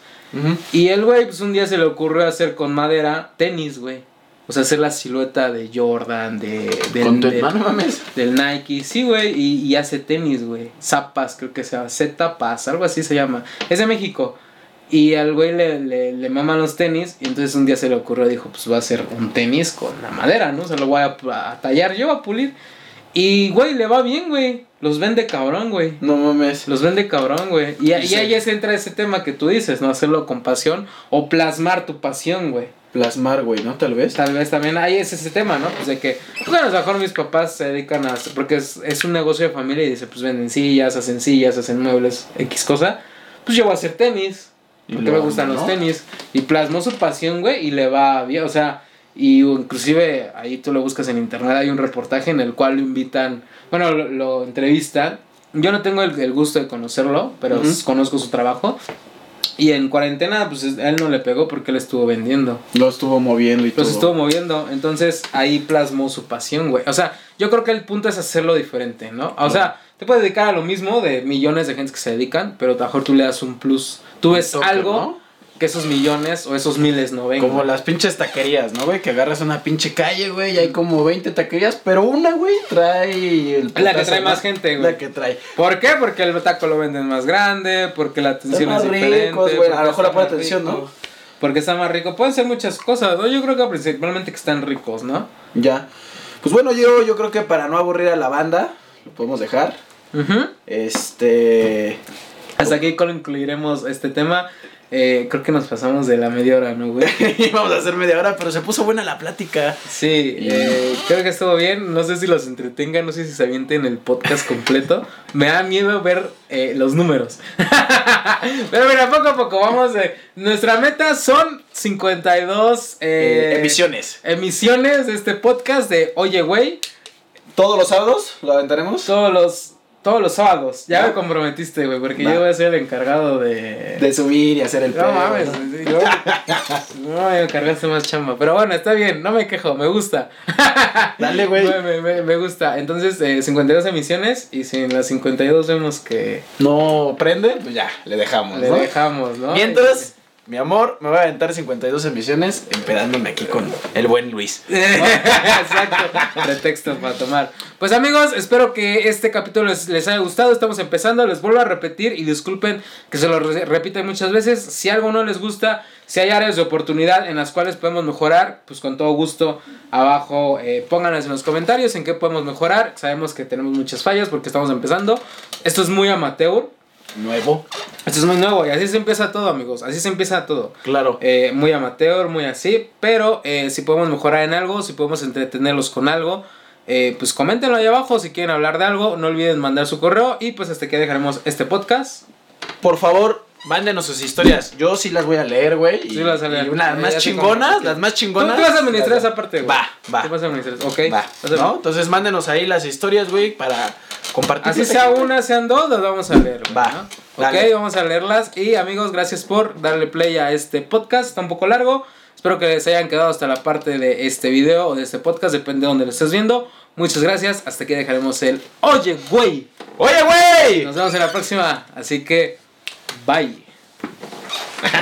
[SPEAKER 2] Y el güey, pues un día se le ocurrió hacer con madera tenis, güey. O sea, hacer la silueta de Jordan, de, del,
[SPEAKER 1] Con tu
[SPEAKER 2] del-
[SPEAKER 1] hermano, mames.
[SPEAKER 2] del Nike. Sí, güey, y, y hace tenis, güey. Zapas, creo que se llama. Z-Paz, algo así se llama. Es de México. Y al güey le, le, le maman los tenis. Y entonces un día se le ocurrió, dijo, pues voy a hacer un tenis con la madera, ¿no? Se lo voy a, a tallar yo, a pulir. Y, güey, le va bien, güey. Los vende cabrón, güey.
[SPEAKER 1] No mames.
[SPEAKER 2] Los vende cabrón, güey. Y, y
[SPEAKER 1] Sí.
[SPEAKER 2] ahí es entra ese tema que tú dices, ¿no? Hacerlo con pasión o plasmar tu pasión, güey.
[SPEAKER 1] Plasmar, güey, ¿no? Tal vez.
[SPEAKER 2] Tal vez también ahí es ese tema, ¿no? Pues de que, pues bueno, a lo mejor mis papás se dedican a... Porque es, es un negocio de familia y dice, pues venden sillas, hacen sillas, hacen muebles, X cosa. Pues yo voy a hacer tenis. Porque
[SPEAKER 1] lo-
[SPEAKER 2] me gustan
[SPEAKER 1] ¿no?
[SPEAKER 2] los tenis. Y plasmó su pasión, güey, y le va bien. O sea, y inclusive ahí tú lo buscas en internet, hay un reportaje en el cual lo invitan, bueno, lo, lo entrevistan. Yo no tengo el, el gusto de conocerlo, pero conozco su trabajo. Y en cuarentena, pues él no le pegó porque él estuvo vendiendo.
[SPEAKER 1] Lo estuvo moviendo y todo.
[SPEAKER 2] Los estuvo moviendo, entonces ahí plasmó su pasión, güey. O sea, yo creo que el punto es hacerlo diferente, ¿no? O sea, te puedes dedicar a lo mismo de millones de gente que se dedican, pero a lo mejor tú le das un plus. Tú ves
[SPEAKER 1] toque,
[SPEAKER 2] algo
[SPEAKER 1] ¿no?
[SPEAKER 2] Que esos millones o esos miles no ven.
[SPEAKER 1] Como las pinches taquerías, ¿no, güey? Que agarras una pinche calle, güey, y hay como 20 taquerías, pero una, güey, trae el
[SPEAKER 2] La que trae
[SPEAKER 1] ¿no?
[SPEAKER 2] más gente, güey.
[SPEAKER 1] La que trae.
[SPEAKER 2] ¿Por qué? Porque el taco lo venden más grande, porque la atención
[SPEAKER 1] más
[SPEAKER 2] es diferente.
[SPEAKER 1] ricos, güey, a lo mejor la
[SPEAKER 2] más
[SPEAKER 1] atención, ¿no?
[SPEAKER 2] rico, Porque está más rico. Pueden ser muchas cosas, ¿no? Yo creo que principalmente que están ricos, ¿no?
[SPEAKER 1] Ya. Pues bueno, yo, yo creo que para no aburrir a la banda, lo podemos dejar. Este.
[SPEAKER 2] Hasta aquí concluiremos este tema. Eh, creo que nos pasamos de la media hora, ¿no, güey?
[SPEAKER 1] Íbamos a hacer media hora, pero se puso buena la plática.
[SPEAKER 2] Sí, eh, creo que estuvo bien. No sé si los entretengan, no sé si se avienten el podcast completo. Me da miedo ver eh, los números. pero mira, poco a poco vamos. Nuestra meta son 52
[SPEAKER 1] Eh, emisiones.
[SPEAKER 2] emisiones de este podcast de Oye, güey.
[SPEAKER 1] ¿Todos los sábados lo aventaremos?
[SPEAKER 2] Todos los, todos los sábados. Ya me comprometiste, güey, porque yo voy a ser el encargado de...
[SPEAKER 1] De subir y hacer el
[SPEAKER 2] No
[SPEAKER 1] pedo,
[SPEAKER 2] mames,
[SPEAKER 1] ¿no?
[SPEAKER 2] yo- no me cargaste más chamba. Pero bueno, está bien, no me quejo, me gusta.
[SPEAKER 1] Dale, güey.
[SPEAKER 2] Me, me- me- me gusta. Entonces, eh, 52 emisiones y si en las 52 vemos que
[SPEAKER 1] No prende, pues ya, le dejamos,
[SPEAKER 2] le
[SPEAKER 1] ¿no?
[SPEAKER 2] dejamos, ¿no?
[SPEAKER 1] Mientras, mi amor, me voy a aventar 52 emisiones empedándome aquí con el buen Luis.
[SPEAKER 2] Exacto, pretexto para tomar. Pues amigos, espero que este capítulo les, haya gustado. Estamos empezando, les vuelvo a repetir y disculpen que se lo re- repiten muchas veces. Si algo no les gusta, si hay áreas de oportunidad en las cuales podemos mejorar, pues con todo gusto abajo eh, pónganlas en los comentarios en qué podemos mejorar. Sabemos que tenemos muchas fallas porque estamos empezando. Esto es muy amateur.
[SPEAKER 1] Nuevo.
[SPEAKER 2] Esto es muy nuevo y así se empieza todo, amigos. Así se empieza todo.
[SPEAKER 1] Claro.
[SPEAKER 2] Eh, muy amateur, muy así, pero eh, si podemos mejorar en algo, si podemos entretenerlos con algo, eh, pues coméntenlo ahí abajo si quieren hablar de algo, no olviden mandar su correo y pues hasta aquí dejaremos este podcast.
[SPEAKER 1] Por favor, mándenos sus historias. Yo sí las voy a leer, güey.
[SPEAKER 2] Sí las vas a leer.
[SPEAKER 1] y
[SPEAKER 2] Eh,
[SPEAKER 1] más chingonas, las más chingonas.
[SPEAKER 2] tú vas a administrar
[SPEAKER 1] las-
[SPEAKER 2] esa parte, güey.
[SPEAKER 1] Va, va.
[SPEAKER 2] Tú vas a administrar, ok.
[SPEAKER 1] Va, ¿no? Entonces mándenos ahí las historias, güey, para compartir.
[SPEAKER 2] Así sea una, sean dos, las vamos a leer.
[SPEAKER 1] Va,
[SPEAKER 2] ¿no? Ok, vamos a leerlas. Y amigos, gracias por darle play a este podcast. Está un poco largo. Espero que les hayan quedado hasta la parte de este video o de este podcast, depende de donde lo estés viendo. Muchas gracias. Hasta aquí dejaremos el Oye, güey.
[SPEAKER 1] Oye, güey.
[SPEAKER 2] Nos vemos en la próxima. Así que, Bye.